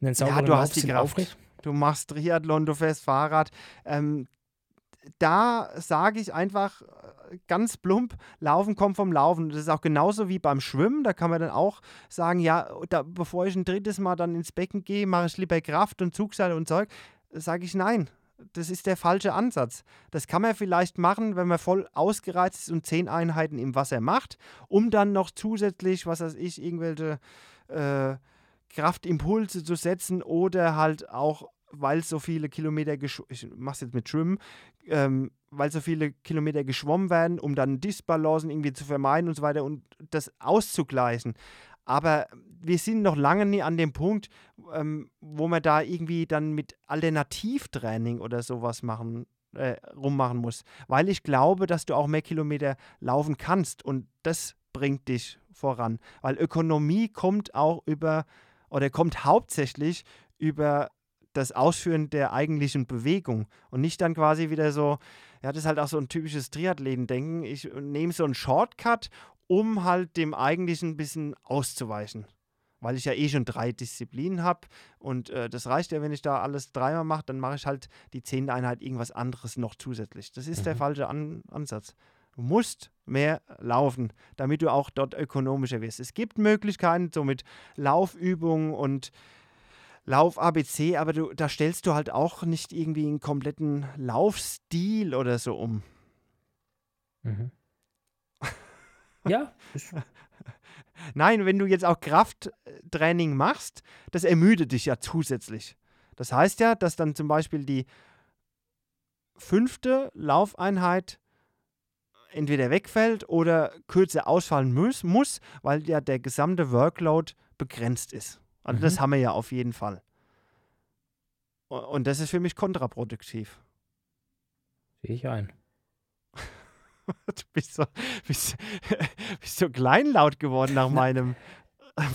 einen sauberen ja, du hast die Kraft. Aufrecht. Du machst Triathlon, du fährst Fahrrad. Ähm, da sage ich einfach äh, ganz plump, Laufen kommt vom Laufen. Das ist auch genauso wie beim Schwimmen. Da kann man dann auch sagen, ja, da, bevor ich ein drittes Mal dann ins Becken gehe, mache ich lieber Kraft und Zugseil und Zeug. Sage ich nein das ist der falsche Ansatz. Das kann man vielleicht machen, wenn man voll ausgereizt ist und zehn Einheiten im Wasser macht, um dann noch zusätzlich, was weiß ich, irgendwelche äh, Kraftimpulse zu setzen oder halt auch, weil so viele Kilometer, ich mache es jetzt mit Schwimmen, ähm, weil so viele Kilometer geschwommen werden, um dann Disbalancen irgendwie zu vermeiden und so weiter und das auszugleichen. Aber wir sind noch lange nie an dem Punkt, ähm, wo man da irgendwie dann mit Alternativtraining oder sowas machen, äh, rummachen muss. Weil ich glaube, dass du auch mehr Kilometer laufen kannst und das bringt dich voran. Weil Ökonomie kommt auch über oder kommt hauptsächlich über das Ausführen der eigentlichen Bewegung und nicht dann quasi wieder so, ja, das ist halt auch so ein typisches Triathleten-Denken. Ich nehme so einen Shortcut um halt dem eigentlichen ein bisschen auszuweichen. Weil ich ja eh schon drei Disziplinen habe und äh, das reicht ja, wenn ich da alles dreimal mache, dann mache ich halt die zehnte Einheit irgendwas anderes noch zusätzlich. Das ist mhm. der falsche An Ansatz. Du musst mehr laufen, damit du auch dort ökonomischer wirst. Es gibt Möglichkeiten, so mit Laufübungen und Lauf-ABC, aber du, da stellst du halt auch nicht irgendwie einen kompletten Laufstil oder so um. Mhm. [laughs] Ja. Nein, wenn du jetzt auch Krafttraining machst, das ermüdet dich ja zusätzlich. Das heißt ja, dass dann zum Beispiel die fünfte Laufeinheit entweder wegfällt oder kürzer ausfallen muss, muss weil ja der gesamte Workload begrenzt ist. Also mhm. das haben wir ja auf jeden Fall. Und das ist für mich kontraproduktiv. Sehe ich ein. [laughs] du bist so, bist, [laughs] bist so kleinlaut geworden nach meinem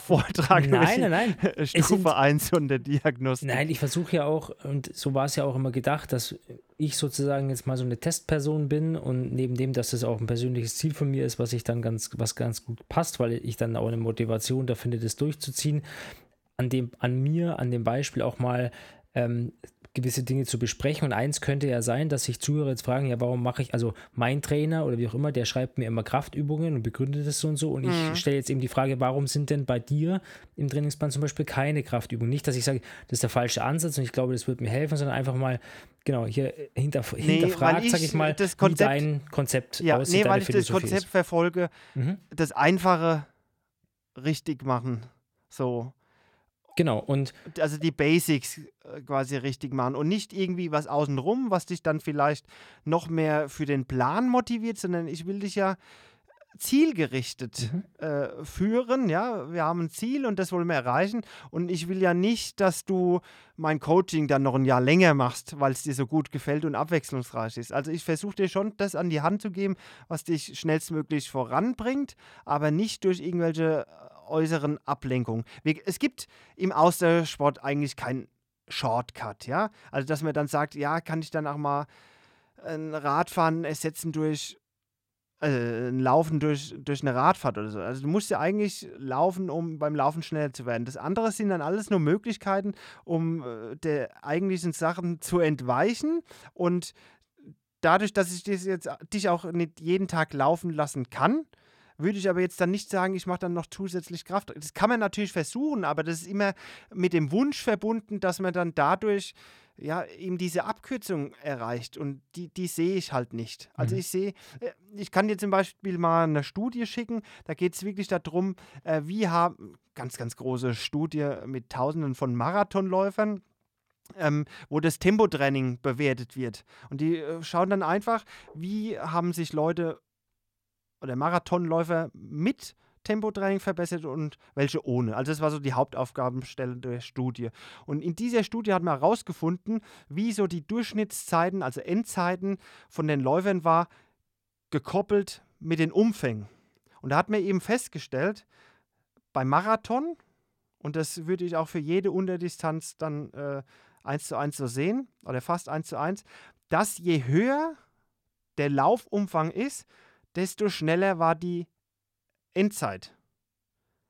Vortrag. Nein, nein, [laughs] nein. Stufe 1 und der Diagnostik. Nein, ich versuche ja auch, und so war es ja auch immer gedacht, dass ich sozusagen jetzt mal so eine Testperson bin und neben dem, dass das auch ein persönliches Ziel von mir ist, was ich dann ganz, was ganz gut passt, weil ich dann auch eine Motivation da finde, das durchzuziehen, an dem, an mir, an dem Beispiel auch mal ähm, gewisse Dinge zu besprechen. Und eins könnte ja sein, dass sich Zuhörer jetzt fragen, ja, warum mache ich, also mein Trainer oder wie auch immer, der schreibt mir immer Kraftübungen und begründet es so und so. Und mhm. ich stelle jetzt eben die Frage, warum sind denn bei dir im Trainingsplan zum Beispiel keine Kraftübungen? Nicht, dass ich sage, das ist der falsche Ansatz und ich glaube, das wird mir helfen, sondern einfach mal, genau, hier hinterf nee, hinterfragt, sage ich mal, das Konzept, wie dein Konzept ja, aussieht, nee, weil ich das Konzept ist. verfolge, mhm. das Einfache richtig machen. So. Genau, und. Also die Basics äh, quasi richtig machen und nicht irgendwie was außenrum, was dich dann vielleicht noch mehr für den Plan motiviert, sondern ich will dich ja zielgerichtet mhm. äh, führen. Ja, wir haben ein Ziel und das wollen wir erreichen. Und ich will ja nicht, dass du mein Coaching dann noch ein Jahr länger machst, weil es dir so gut gefällt und abwechslungsreich ist. Also ich versuche dir schon das an die Hand zu geben, was dich schnellstmöglich voranbringt, aber nicht durch irgendwelche äußeren Ablenkungen. Es gibt im Ausdauersport eigentlich keinen Shortcut, ja. Also dass man dann sagt, ja, kann ich dann auch mal ein Radfahren ersetzen durch äh, ein Laufen durch, durch eine Radfahrt oder so. Also du musst ja eigentlich laufen, um beim Laufen schneller zu werden. Das andere sind dann alles nur Möglichkeiten, um äh, der eigentlichen Sachen zu entweichen und dadurch, dass ich das jetzt dich auch nicht jeden Tag laufen lassen kann, würde ich aber jetzt dann nicht sagen, ich mache dann noch zusätzlich Kraft. Das kann man natürlich versuchen, aber das ist immer mit dem Wunsch verbunden, dass man dann dadurch ja, eben diese Abkürzung erreicht und die, die sehe ich halt nicht. Also mhm. ich sehe, äh, ich kann dir zum Beispiel mal eine Studie schicken, da geht es wirklich darum, äh, wie haben, ganz, ganz große Studie mit tausenden von Marathonläufern, ähm, wo das Tempotraining bewertet wird. Und die äh, schauen dann einfach, wie haben sich Leute oder Marathonläufer mit Tempotraining verbessert und welche ohne. Also das war so die Hauptaufgabenstelle der Studie. Und in dieser Studie hat man herausgefunden, wie so die Durchschnittszeiten, also Endzeiten von den Läufern war, gekoppelt mit den Umfängen. Und da hat man eben festgestellt, beim Marathon, und das würde ich auch für jede Unterdistanz dann äh, eins zu eins so sehen, oder fast eins zu eins, dass je höher der Laufumfang ist, desto schneller war die Endzeit.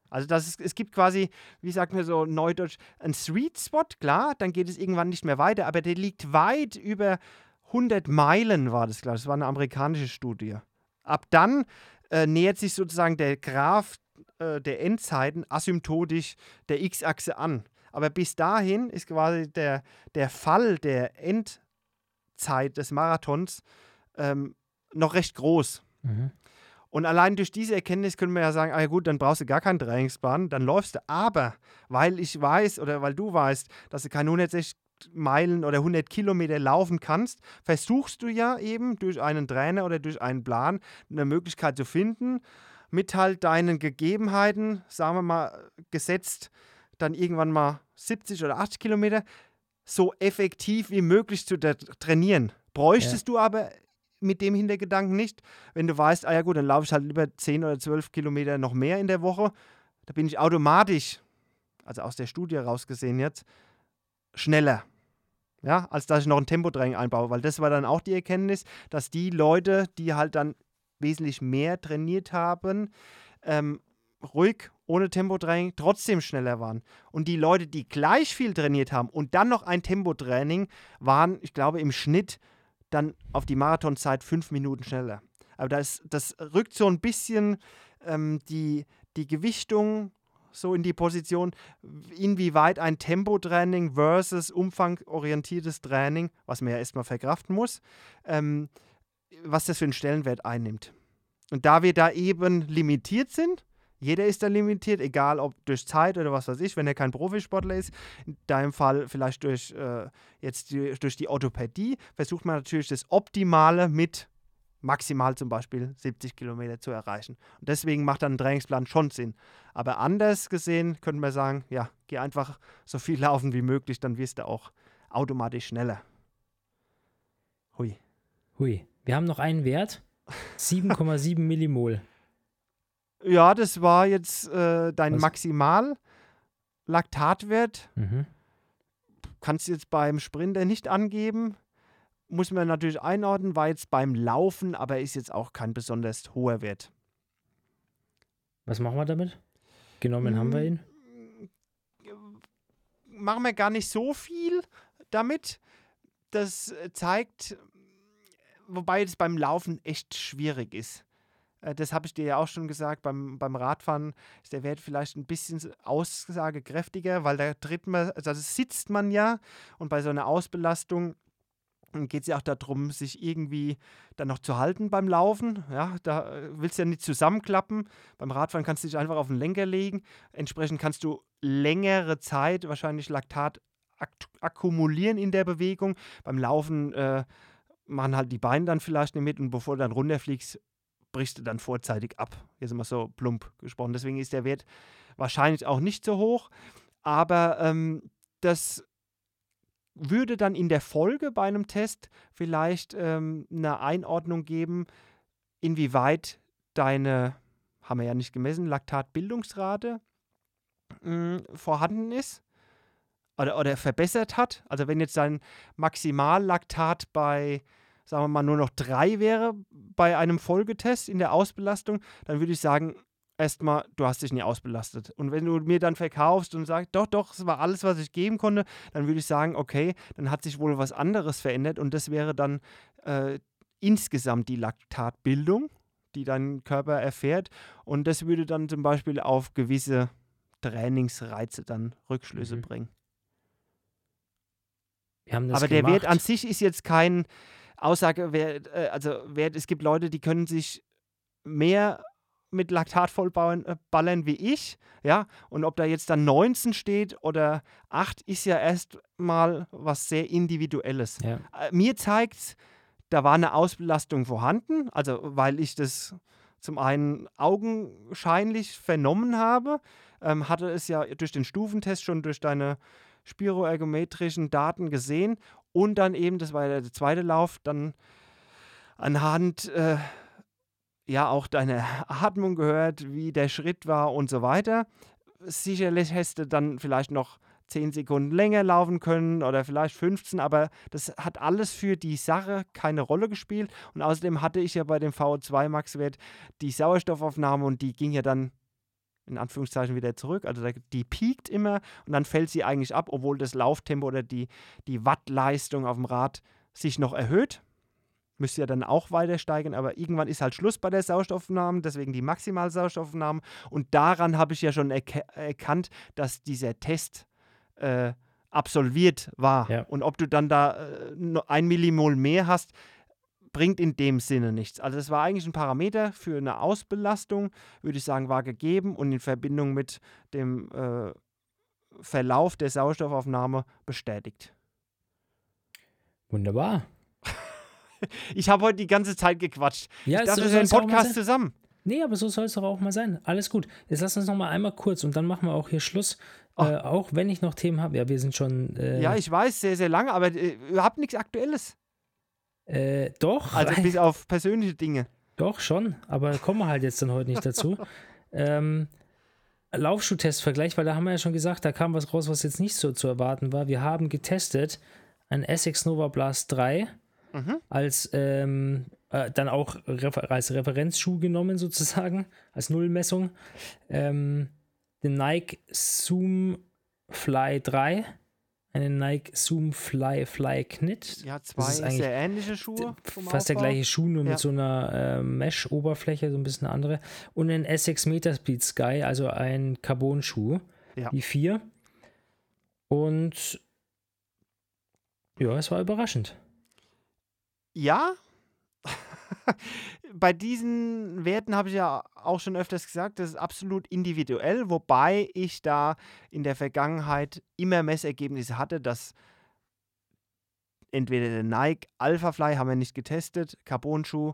Also das ist, es gibt quasi, wie sagt man so neudeutsch, ein Sweet Spot, klar, dann geht es irgendwann nicht mehr weiter, aber der liegt weit über 100 Meilen, war das, ich. Das war eine amerikanische Studie. Ab dann äh, nähert sich sozusagen der Graph äh, der Endzeiten asymptotisch der X-Achse an. Aber bis dahin ist quasi der, der Fall der Endzeit des Marathons ähm, noch recht groß. Mhm. Und allein durch diese Erkenntnis können wir ja sagen, ah ja gut, dann brauchst du gar keinen Trainingsplan, dann läufst du. Aber weil ich weiß oder weil du weißt, dass du keine 160 Meilen oder 100 Kilometer laufen kannst, versuchst du ja eben durch einen Trainer oder durch einen Plan eine Möglichkeit zu finden, mit halt deinen Gegebenheiten, sagen wir mal, gesetzt, dann irgendwann mal 70 oder 80 Kilometer, so effektiv wie möglich zu trainieren. Bräuchtest ja. du aber mit dem Hintergedanken nicht. Wenn du weißt, ah ja gut, dann laufe ich halt lieber 10 oder 12 Kilometer noch mehr in der Woche, da bin ich automatisch, also aus der Studie rausgesehen jetzt, schneller. Ja, als dass ich noch ein Tempotraining einbaue, weil das war dann auch die Erkenntnis, dass die Leute, die halt dann wesentlich mehr trainiert haben, ähm, ruhig, ohne Tempotraining, trotzdem schneller waren. Und die Leute, die gleich viel trainiert haben und dann noch ein Tempotraining, waren, ich glaube, im Schnitt dann auf die Marathonzeit fünf Minuten schneller. Aber das, das rückt so ein bisschen ähm, die, die Gewichtung so in die Position, inwieweit ein Tempotraining versus umfangorientiertes Training, was man ja erstmal verkraften muss, ähm, was das für einen Stellenwert einnimmt. Und da wir da eben limitiert sind, Jeder ist da limitiert, egal ob durch Zeit oder was weiß ich, wenn er kein Profisportler ist. In deinem Fall vielleicht durch, äh, jetzt die, durch die Orthopädie versucht man natürlich das Optimale mit maximal zum Beispiel 70 Kilometer zu erreichen. Und deswegen macht dann ein Trainingsplan schon Sinn. Aber anders gesehen könnte man sagen, ja, geh einfach so viel [laughs] laufen wie möglich, dann wirst du auch automatisch schneller. Hui. Hui. Wir haben noch einen Wert. [laughs] 7,7 Millimol. Ja, das war jetzt äh, dein Was? Maximal-Laktatwert. Mhm. Kannst du jetzt beim Sprinter nicht angeben. Muss man natürlich einordnen, war jetzt beim Laufen, aber ist jetzt auch kein besonders hoher Wert. Was machen wir damit? Genommen hm, haben wir ihn? Machen wir gar nicht so viel damit. Das zeigt, wobei es beim Laufen echt schwierig ist. Äh, das habe ich dir ja auch schon gesagt, beim, beim Radfahren ist der Wert vielleicht ein bisschen aussagekräftiger, weil da tritt man, also sitzt man ja und bei so einer Ausbelastung geht es ja auch darum, sich irgendwie dann noch zu halten beim Laufen. Ja, da äh, willst du ja nicht zusammenklappen. Beim Radfahren kannst du dich einfach auf den Lenker legen. Entsprechend kannst du längere Zeit wahrscheinlich Laktat ak akkumulieren in der Bewegung. Beim Laufen äh, machen halt die Beine dann vielleicht nicht mit und bevor du dann runterfliegst, brichst du dann vorzeitig ab. Jetzt immer so plump gesprochen. Deswegen ist der Wert wahrscheinlich auch nicht so hoch. Aber ähm, das würde dann in der Folge bei einem Test vielleicht ähm, eine Einordnung geben, inwieweit deine, haben wir ja nicht gemessen, Laktatbildungsrate mh, vorhanden ist oder, oder verbessert hat. Also wenn jetzt dein Maximallaktat bei sagen wir mal, nur noch drei wäre bei einem Folgetest in der Ausbelastung, dann würde ich sagen, erstmal, du hast dich nie ausbelastet. Und wenn du mir dann verkaufst und sagst, doch, doch, es war alles, was ich geben konnte, dann würde ich sagen, okay, dann hat sich wohl was anderes verändert und das wäre dann äh, insgesamt die Laktatbildung, die dein Körper erfährt. Und das würde dann zum Beispiel auf gewisse Trainingsreize dann Rückschlüsse mhm. bringen. Aber der Wert an sich ist jetzt kein, Aussage, wer, äh, also wer, es gibt Leute, die können sich mehr mit Laktat vollballern äh, ballern wie ich, ja, und ob da jetzt dann 19 steht oder 8, ist ja erstmal was sehr Individuelles. Ja. Äh, mir zeigt da war eine Ausbelastung vorhanden, also weil ich das zum einen augenscheinlich vernommen habe, ähm, hatte es ja durch den Stufentest schon durch deine spiroergometrischen Daten gesehen und dann eben, das war der zweite Lauf, dann anhand äh, ja auch deiner Atmung gehört, wie der Schritt war und so weiter. Sicherlich hättest du dann vielleicht noch 10 Sekunden länger laufen können oder vielleicht 15, aber das hat alles für die Sache keine Rolle gespielt. Und außerdem hatte ich ja bei dem VO2 Max-Wert die Sauerstoffaufnahme und die ging ja dann in Anführungszeichen wieder zurück. Also die piekt immer und dann fällt sie eigentlich ab, obwohl das Lauftempo oder die, die Wattleistung auf dem Rad sich noch erhöht. Müsste ja dann auch weiter steigen, aber irgendwann ist halt Schluss bei der Sauerstoffaufnahme, deswegen die Maximalsauerstoffaufnahme. Und daran habe ich ja schon erk erkannt, dass dieser Test äh, absolviert war. Ja. Und ob du dann da äh, ein Millimol mehr hast, bringt in dem Sinne nichts. Also es war eigentlich ein Parameter für eine Ausbelastung, würde ich sagen, war gegeben und in Verbindung mit dem äh, Verlauf der Sauerstoffaufnahme bestätigt. Wunderbar. [laughs] ich habe heute die ganze Zeit gequatscht. Ja, ich dachte, so einen Podcast zusammen. Nee, aber so soll es doch auch mal sein. Alles gut. Jetzt lass uns noch mal einmal kurz und dann machen wir auch hier Schluss. Äh, auch wenn ich noch Themen habe. Ja, wir sind schon. Äh, ja, ich weiß, sehr, sehr lange, aber äh, ihr habt nichts Aktuelles. Äh, doch. Also [laughs] bis auf persönliche Dinge. Doch, schon. Aber kommen wir halt jetzt dann heute nicht dazu. [laughs] ähm, Laufschuh-Testvergleich, weil da haben wir ja schon gesagt, da kam was raus, was jetzt nicht so zu erwarten war. Wir haben getestet ein Essex Nova Blast 3 mhm. als ähm, äh, dann auch Refer als Referenzschuh genommen, sozusagen, als Nullmessung. Ähm, den Nike Zoom Fly 3 eine Nike Zoom Fly Fly Knit. Ja, zwei sehr ähnliche Schuhe. Fast Aufbau. der gleiche Schuh, nur ja. mit so einer äh, Mesh-Oberfläche, so ein bisschen eine andere. Und ein Essex Metaspeed Sky, also ein Carbon-Schuh. Ja. Die vier. Und ja, es war überraschend. Ja. Bei diesen Werten habe ich ja auch schon öfters gesagt, das ist absolut individuell, wobei ich da in der Vergangenheit immer Messergebnisse hatte, dass entweder der Nike Alpha Fly haben wir nicht getestet, Carbon-Schuh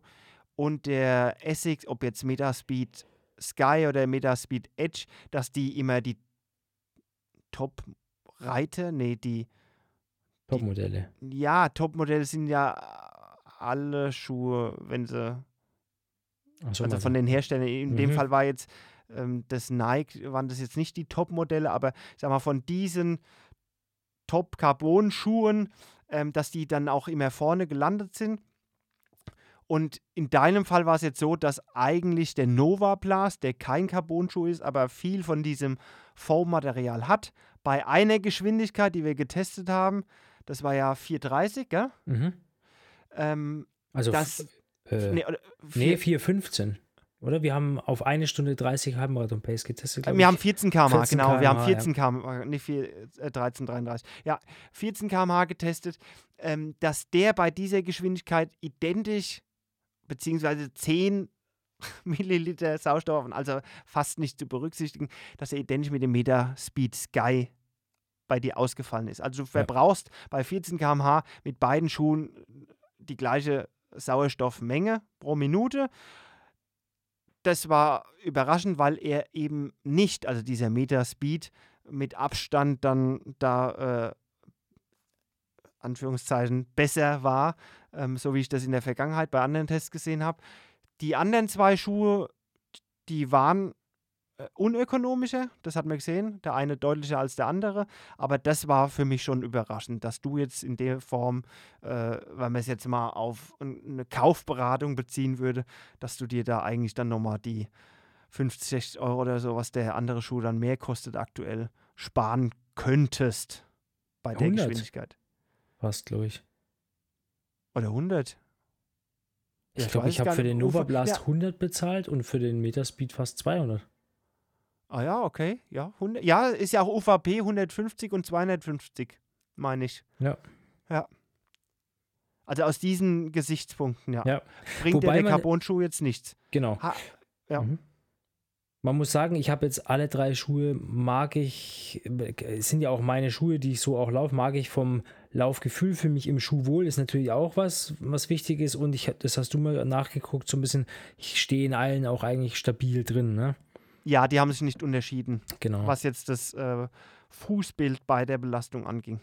und der Essex, ob jetzt Metaspeed Sky oder Metaspeed Edge, dass die immer die Top-Reiter, nee, die Top-Modelle. Ja, Top-Modelle sind ja alle Schuhe, wenn sie. So, also von den Herstellern. In mhm. dem Fall war jetzt ähm, das Nike, waren das jetzt nicht die Top-Modelle, aber ich sag mal, von diesen Top-Carbon-Schuhen, ähm, dass die dann auch immer vorne gelandet sind. Und in deinem Fall war es jetzt so, dass eigentlich der Nova Blast, der kein Carbon-Schuh ist, aber viel von diesem Foam-Material hat, bei einer Geschwindigkeit, die wir getestet haben, das war ja 430, gell? Mhm. Ähm, also das, äh, nee, nee 415. Oder? Wir haben auf eine Stunde 30 Halbmarathon Pace getestet. Wir ich. haben 14 km/h, genau. km wir haben 14 ja. km/h, nicht 4, äh, 13, 33. Ja, 14 km/h getestet. Ähm, dass der bei dieser Geschwindigkeit identisch, beziehungsweise 10 [laughs] Milliliter Sauerstoff, also fast nicht zu berücksichtigen, dass er identisch mit dem Meter Speed Sky bei dir ausgefallen ist. Also du verbrauchst ja. bei 14 km/h mit beiden Schuhen die gleiche Sauerstoffmenge pro Minute. Das war überraschend, weil er eben nicht, also dieser Meterspeed mit Abstand dann da äh, Anführungszeichen besser war, ähm, so wie ich das in der Vergangenheit bei anderen Tests gesehen habe. Die anderen zwei Schuhe, die waren äh, unökonomischer, das hat man gesehen, der eine deutlicher als der andere, aber das war für mich schon überraschend, dass du jetzt in der Form, äh, wenn man es jetzt mal auf eine Kaufberatung beziehen würde, dass du dir da eigentlich dann nochmal die 50, 60 Euro oder so, was der andere Schuh dann mehr kostet aktuell, sparen könntest bei der 100. Geschwindigkeit. Fast, glaube ich. Oder 100? Ich glaube, ich habe für den Nova Blast ja. 100 bezahlt und für den Metaspeed fast 200. Ah ja, okay. Ja, 100, ja, ist ja auch UVP 150 und 250, meine ich. Ja. Ja. Also aus diesen Gesichtspunkten, ja. ja. Bringt Wobei der Carbon-Schuh jetzt nichts. Genau. Ha, ja. Mhm. Man muss sagen, ich habe jetzt alle drei Schuhe, mag ich, es sind ja auch meine Schuhe, die ich so auch laufe, mag ich vom Laufgefühl für mich im Schuh wohl, ist natürlich auch was, was wichtig ist. Und ich, das hast du mal nachgeguckt, so ein bisschen, ich stehe in allen auch eigentlich stabil drin, ne? Ja, die haben sich nicht unterschieden. Genau. Was jetzt das äh, Fußbild bei der Belastung anging.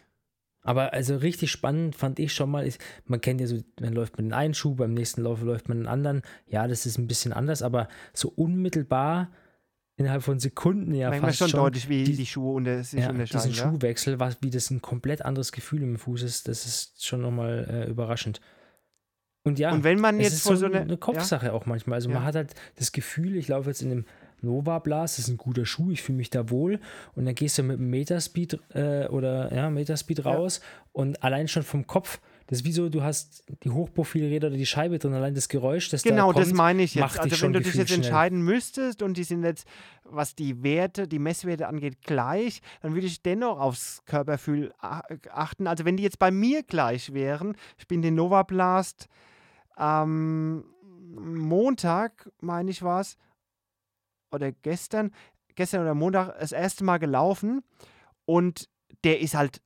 Aber also richtig spannend fand ich schon mal, ist, man kennt ja so, man läuft mit einem einen Schuh, beim nächsten Lauf läuft man einen anderen. Ja, das ist ein bisschen anders, aber so unmittelbar innerhalb von Sekunden ja Manchmal fast schon, schon deutlich, wie die, die Schuhe unter, sich ja, unterscheiden. Diesen ja? Schuhwechsel, was, wie das ein komplett anderes Gefühl im Fuß ist, das ist schon nochmal äh, überraschend. Und ja, und wenn man jetzt vor so, eine, eine Kopfsache ja? auch manchmal. Also man hat halt das Gefühl, ich laufe jetzt in dem Nova Blast, das ist ein guter Schuh, ich fühle mich da wohl. Und dann gehst du mit einem Metaspeed äh, oder ja, Metaspeed raus ja. und allein schon vom Kopf, das ist wie so, du hast die Hochprofilräder oder die Scheibe drin, allein das Geräusch, das genau, da kommt, das meine ich jetzt. Also wenn du dich jetzt schnell. entscheiden müsstest und die sind jetzt, was die Werte, die Messwerte angeht, gleich, dann würde ich dennoch aufs Körperfühl achten. Also wenn die jetzt bei mir gleich wären, ich bin den Nova Blast am Montag, meine ich was, oder gestern, gestern oder Montag das erste Mal gelaufen und der ist halt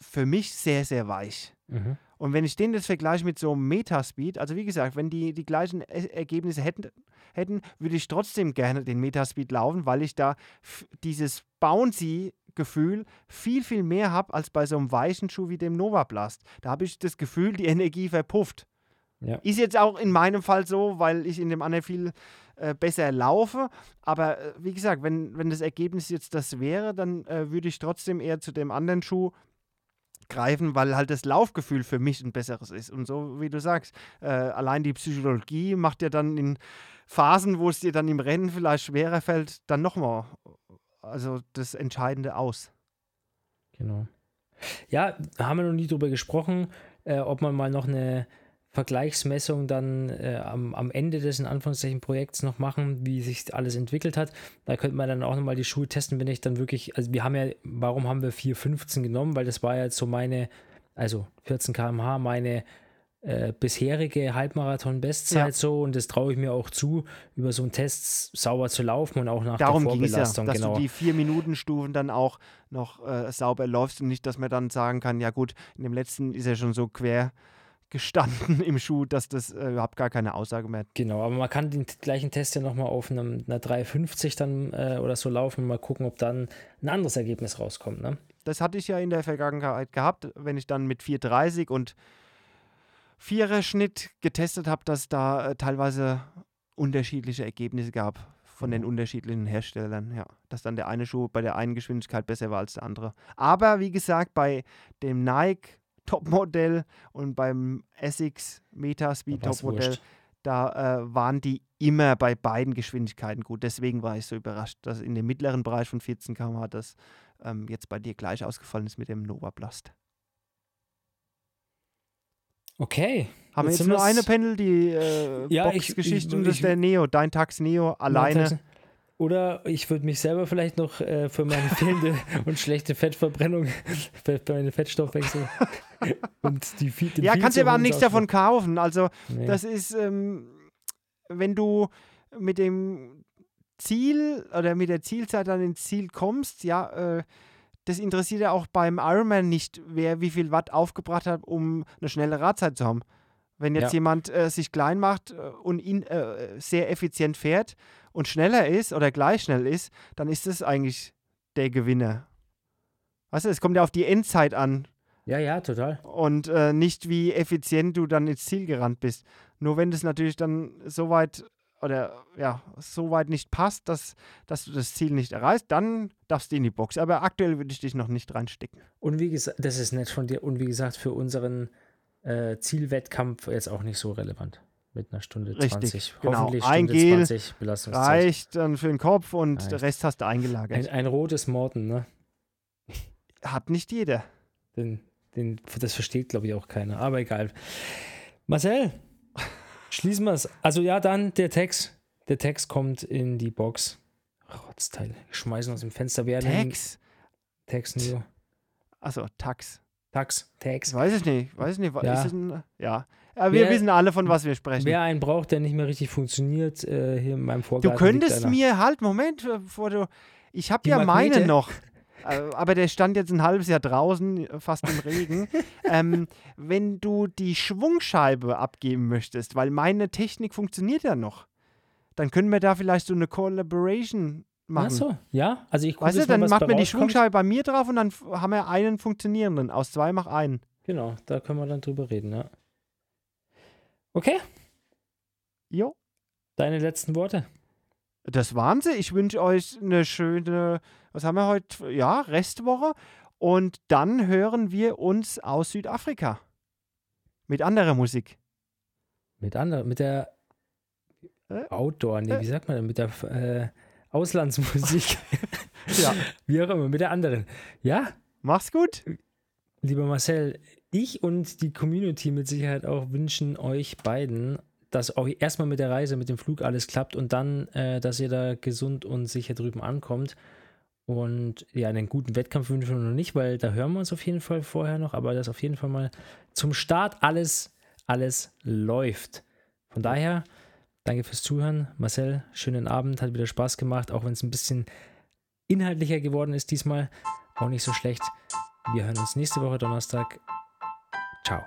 für mich sehr, sehr weich. Mhm. Und wenn ich den jetzt vergleiche mit so einem Metaspeed, also wie gesagt, wenn die die gleichen Ergebnisse hätten, hätten würde ich trotzdem gerne den Metaspeed laufen, weil ich da dieses Bouncy-Gefühl viel, viel mehr habe als bei so einem weichen Schuh wie dem Nova Blast. Da habe ich das Gefühl, die Energie verpufft. Ja. Ist jetzt auch in meinem Fall so, weil ich in dem anderen viel äh, besser laufe. Aber äh, wie gesagt, wenn, wenn das Ergebnis jetzt das wäre, dann äh, würde ich trotzdem eher zu dem anderen Schuh greifen, weil halt das Laufgefühl für mich ein besseres ist. Und so wie du sagst, äh, allein die Psychologie macht ja dann in Phasen, wo es dir dann im Rennen vielleicht schwerer fällt, dann nochmal also das Entscheidende aus. Genau. Ja, haben wir noch nie drüber gesprochen, äh, ob man mal noch eine Vergleichsmessung dann äh, am, am Ende des in Anführungszeichen Projekts noch machen, wie sich alles entwickelt hat. Da könnte man dann auch nochmal die Schuhe testen, wenn ich dann wirklich, also wir haben ja, warum haben wir 4,15 genommen? Weil das war ja jetzt so meine, also 14 km/h, meine äh, bisherige Halbmarathon-Bestzeit ja. so und das traue ich mir auch zu, über so einen Test sauber zu laufen und auch nach Darum der Vorbelastung. Ja, dass genau. du die vier Minuten Stufen dann auch noch äh, sauber läufst und nicht, dass man dann sagen kann, ja gut, in dem letzten ist er schon so quer gestanden [laughs] im Schuh, dass das äh, überhaupt gar keine Aussage mehr hat. Genau, aber man kann den gleichen Test ja nochmal auf einem, einer 350 dann äh, oder so laufen und mal gucken, ob dann ein anderes Ergebnis rauskommt. Ne? Das hatte ich ja in der Vergangenheit gehabt, wenn ich dann mit 430 und Vierer-Schnitt getestet habe, dass da äh, teilweise unterschiedliche Ergebnisse gab von den unterschiedlichen Herstellern. Ja, dass dann der eine Schuh bei der einen Geschwindigkeit besser war als der andere. Aber wie gesagt, bei dem Nike Topmodell und beim Essex Metaspeed Topmodell, da äh, waren die immer bei beiden Geschwindigkeiten gut. Deswegen war ich so überrascht, dass in dem mittleren Bereich von 14 km/h das ähm, jetzt bei dir gleich ausgefallen ist mit dem Nova Blast. Okay. Haben wir jetzt nur eine Panel, die äh, ja, Box-Geschichte und das ist der Neo, dein Tax Neo alleine. Oder ich würde mich selber vielleicht noch äh, für meine [laughs] fehlende und schlechte Fettverbrennung, für meine Fettstoffwechsel [laughs] und die den Ja, kannst du aber nichts davon kaufen. Also, nee. das ist, ähm, wenn du mit dem Ziel oder mit der Zielzeit dann ins Ziel kommst, ja, äh, das interessiert ja auch beim Ironman nicht, wer wie viel Watt aufgebracht hat, um eine schnelle Radzeit zu haben. Wenn jetzt ja. jemand äh, sich klein macht äh, und ihn äh, sehr effizient fährt und schneller ist oder gleich schnell ist, dann ist das eigentlich der Gewinner. Weißt du, es kommt ja auf die Endzeit an. Ja, ja, total. Und äh, nicht, wie effizient du dann ins Ziel gerannt bist. Nur wenn das natürlich dann so weit oder ja, so weit nicht passt, dass, dass du das Ziel nicht erreichst, dann darfst du in die Box. Aber aktuell würde ich dich noch nicht reinstecken. Und wie gesagt, das ist nett von dir. Und wie gesagt, für unseren äh, Zielwettkampf jetzt auch nicht so relevant. Mit einer Stunde Richtig, 20. Genau. Hoffentlich Ein Stunde Gel 20 Belastungszeit. Reicht dann für den Kopf und reicht. der Rest hast du eingelagert. Ein, ein rotes Morten, ne? Hat nicht jeder. Den, den, das versteht, glaube ich, auch keiner. Aber egal. Marcel, [laughs] Schließen wir es. Also ja, dann der Text. Der Text kommt in die Box. Rotzteil. Schmeißen aus dem Fenster werden. Text? Text nur. Achso, Tax. Tax, Tax. Weiß ich nicht. Weiß ich nicht. Ja. Ein, ja. Wir wer, wissen alle, von was wir sprechen. Wer einen braucht, der nicht mehr richtig funktioniert, äh, hier in meinem Vorgarten. Du könntest mir halt, Moment, bevor du. Ich habe ja Magnete. meine noch. Äh, aber der stand jetzt ein halbes Jahr draußen, fast im Regen. [laughs] ähm, wenn du die Schwungscheibe abgeben möchtest, weil meine Technik funktioniert ja noch, dann können wir da vielleicht so eine Collaboration machen. Ach so, ja. Also ich weißt du, dann macht man die Schwungscheibe bei mir drauf und dann haben wir einen funktionierenden. Aus zwei mach einen. Genau, da können wir dann drüber reden, ja. Okay. Jo. Deine letzten Worte. Das waren sie. Ich wünsche euch eine schöne, was haben wir heute? Ja, Restwoche. Und dann hören wir uns aus Südafrika. Mit anderer Musik. Mit anderer, mit der äh? Outdoor, nee, äh? wie sagt man denn? Mit der äh, Auslandsmusik. [laughs] ja. Wie auch immer, mit der anderen. Ja. Mach's gut. Lieber Marcel, ich und die Community mit Sicherheit auch wünschen euch beiden dass auch erstmal mit der Reise, mit dem Flug alles klappt und dann, äh, dass ihr da gesund und sicher drüben ankommt. Und ja, einen guten Wettkampf wünschen wir noch nicht, weil da hören wir uns auf jeden Fall vorher noch, aber dass auf jeden Fall mal zum Start alles, alles läuft. Von daher, danke fürs Zuhören. Marcel, schönen Abend, hat wieder Spaß gemacht, auch wenn es ein bisschen inhaltlicher geworden ist diesmal. Auch nicht so schlecht. Wir hören uns nächste Woche Donnerstag. Ciao.